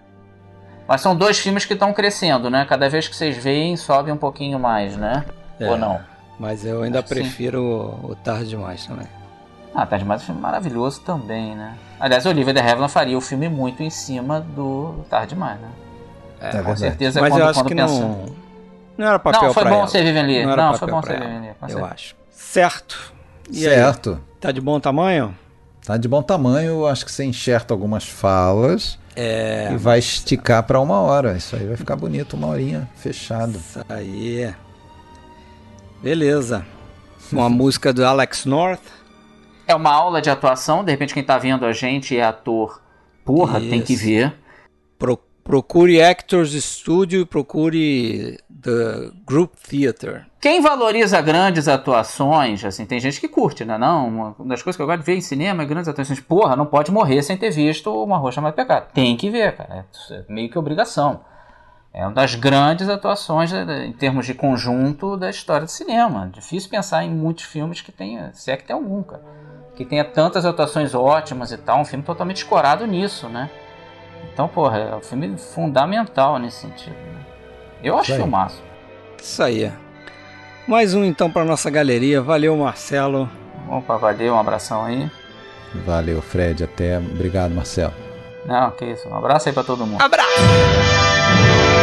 Mas são dois filmes que estão crescendo, né? Cada vez que vocês veem, sobe um pouquinho mais, né? É. Ou não? Mas eu ainda Sim. prefiro o, o Tarde Demais também. Ah, tá demais, um filme maravilhoso também, né? Aliás, Olivia de Havilland faria o filme muito em cima do Tarde Demais, né? É Com verdade. certeza Mas quando, eu acho quando que pensa... não. Não era papel Não, foi pra bom ela. você Vivian Lee. Não, Não, foi bom você Lee. com Eu acho. Certo. E aí, certo. tá de bom tamanho? Tá de bom tamanho, eu acho que você enxerta algumas falas É. e vai esticar pra uma hora. Isso aí vai ficar bonito, uma horinha fechado. Isso aí. Beleza. Uma música do Alex North. É uma aula de atuação, de repente quem tá vendo a gente é ator. Porra, tem que Isso. ver. Pro- procure Actors Studio e procure The Group Theater. Quem valoriza grandes atuações, assim, tem gente que curte, né? Não, uma das coisas que eu gosto de ver em cinema é grandes atuações. Porra, não pode morrer sem ter visto uma rua chamada Pecado. Tem que ver, cara. É meio que obrigação. É uma das grandes atuações né, em termos de conjunto da história do cinema. Difícil pensar em muitos filmes que tenha, se é que tem algum, cara. Que tenha tantas atuações ótimas e tal. Um filme totalmente escorado nisso, né? Então, porra, é um filme fundamental nesse sentido. né? Eu acho aí. filmaço. Isso aí. Mais um então para nossa galeria. Valeu, Marcelo. Opa, valeu, um abração aí. Valeu, Fred. Até. Obrigado, Marcelo. Não, que isso. Um abraço aí pra todo mundo. Abraço!